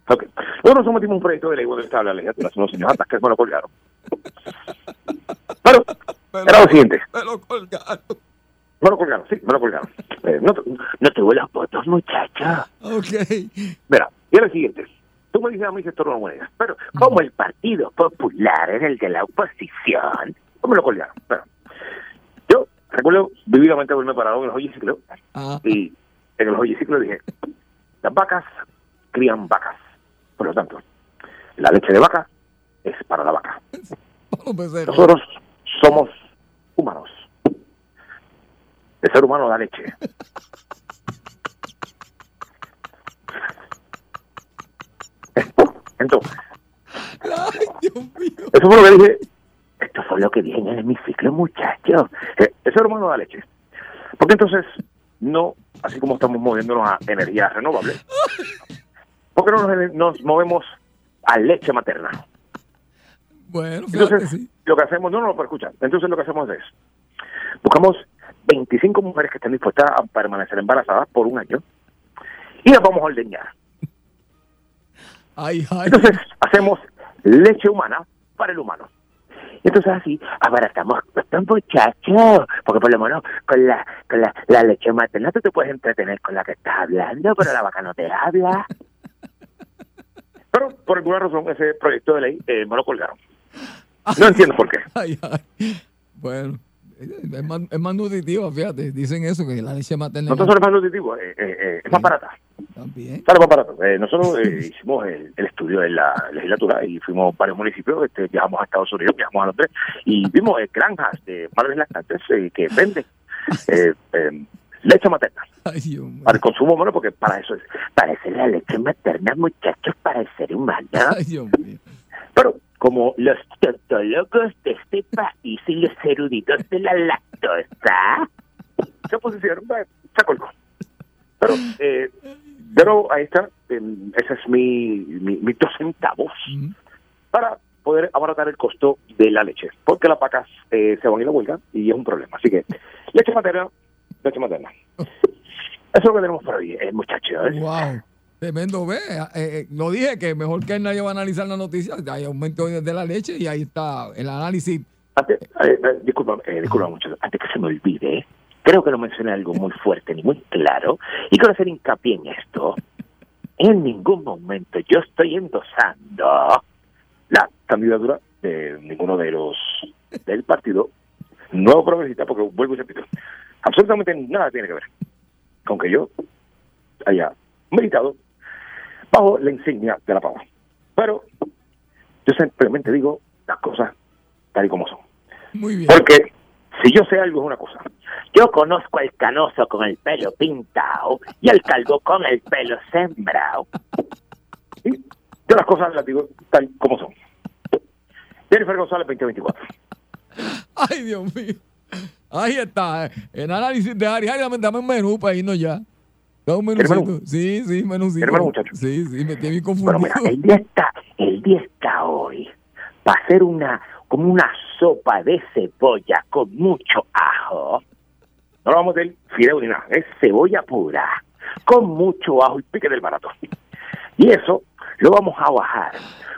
Ok. Nosotros sometimos un proyecto de ley cuando estaba la legislatura hace unos años atrás que me lo colgaron. Pero, era lo siguiente. Me lo colgaron. Me lo colgaron, sí, me lo colgaron. Eh, no, no tuvo los votos, muchacha. Ok. Mira, y era el siguiente. Tú me dices a mí sector no monedas, pero como el Partido Popular era el de la oposición, ¿cómo lo colgaron? Pero, recuerdo vividamente haberme parado en el joyiciclo y en el joyiciclo dije, las vacas crían vacas. Por lo tanto, la leche de vaca es para la vaca. <laughs> Nosotros somos humanos. El ser humano da leche. <laughs> Entonces, Eso fue lo que dije. Esto fue lo que dije en el hemiciclo, muchachos. Eh, Eso es de la leche. Porque entonces, no, así como estamos moviéndonos a energías renovables, ¿por qué no nos, nos movemos a leche materna? Bueno, Entonces, sí. lo que hacemos, no, no, pero escucha, entonces lo que hacemos es, buscamos 25 mujeres que estén dispuestas a permanecer embarazadas por un año y las vamos a ordeñar. Ay, ay. Entonces, hacemos leche humana para el humano. Entonces así abaratamos estos muchachos, porque por lo menos con la, con la, la leche materna tú te puedes entretener con la que estás hablando, pero la vaca no te habla. Pero por alguna razón ese proyecto de ley eh, me lo colgaron. No entiendo por qué. Ay, ay. Bueno, es más, es más nutritiva, fíjate. Dicen eso, que la leche materna. Nosotros es más nutritivo, eh, eh, eh, es más barata. También. Sale más barato. Eh, nosotros eh, <laughs> hicimos el, el estudio en la legislatura y fuimos a varios municipios, este, viajamos a Estados Unidos, viajamos a Londres y vimos granjas de madres lactantes que venden eh, <laughs> eh, leche materna Ay, para el consumo humano, porque para eso es, es la leche materna, muchachos, para el ser humano. Ay, Dios mío. Pero como los tautólogos de este país y los eruditos de la lactosa se pusieron, bueno, se colgó. Pero, eh, pero ahí está, eh, ese es mi, mi, mi dos centavos para poder abaratar el costo de la leche, porque las vacas eh, se van a ir a la huelga y es un problema. Así que, leche materna, leche materna. Eso es lo que tenemos por hoy, eh, muchachos. Wow. Tremendo, ve. Eh, eh, lo dije que mejor que nadie va a analizar la noticia. Hay aumento de la leche y ahí está el análisis. Antes, eh, eh, disculpa, eh, disculpa mucho, antes que se me olvide, creo que no mencioné algo muy fuerte ni muy claro, y quiero hacer hincapié en esto. En ningún momento yo estoy endosando la candidatura de ninguno de los del partido nuevo progresista, porque vuelvo y repito, absolutamente nada tiene que ver con que yo haya meditado bajo la insignia de la pava. Pero yo simplemente digo las cosas tal y como son. Muy bien. Porque si yo sé algo es una cosa. Yo conozco al canoso con el pelo pintado y al calvo con el pelo sembrado. Y yo las cosas las digo tal como son. Jennifer González 2024. Ay, Dios mío. Ahí está. El análisis de Ari. Ari, dame un menú para irnos ya. ¿Quieres menucito. Sí, sí, menucito. ¿Quieres menú, muchacho? Sí, sí, me tiene bien Bueno, confundido. mira, el día está, el día está hoy para hacer una, como una sopa de cebolla con mucho ajo. No lo vamos a hacer fideo ni nada, es cebolla pura, con mucho ajo y pique del barato. Y eso lo vamos a bajar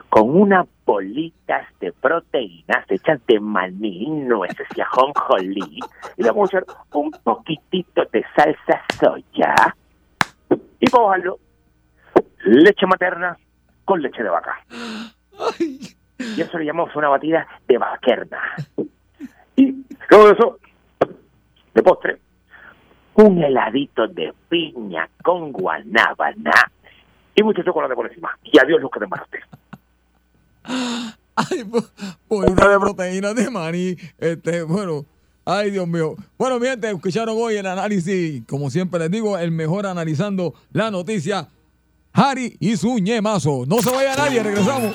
con unas bolitas de proteínas hechas de maní, nueces y ajonjolí. Y le vamos a echar un poquitito de salsa soya. Y para bajarlo, leche materna con leche de vaca. Y eso le llamamos una batida de vaquerna. Y luego de eso, de postre, un heladito de piña con guanábana y mucho chocolate por encima. Y adiós los que te embaraste. Ay, po- bolita de proteínas de maní. Este, bueno. Ay, Dios mío. Bueno, mi gente, escucharon hoy el análisis, como siempre les digo, el mejor analizando la noticia. Harry y su ñemazo. No se vaya nadie, regresamos.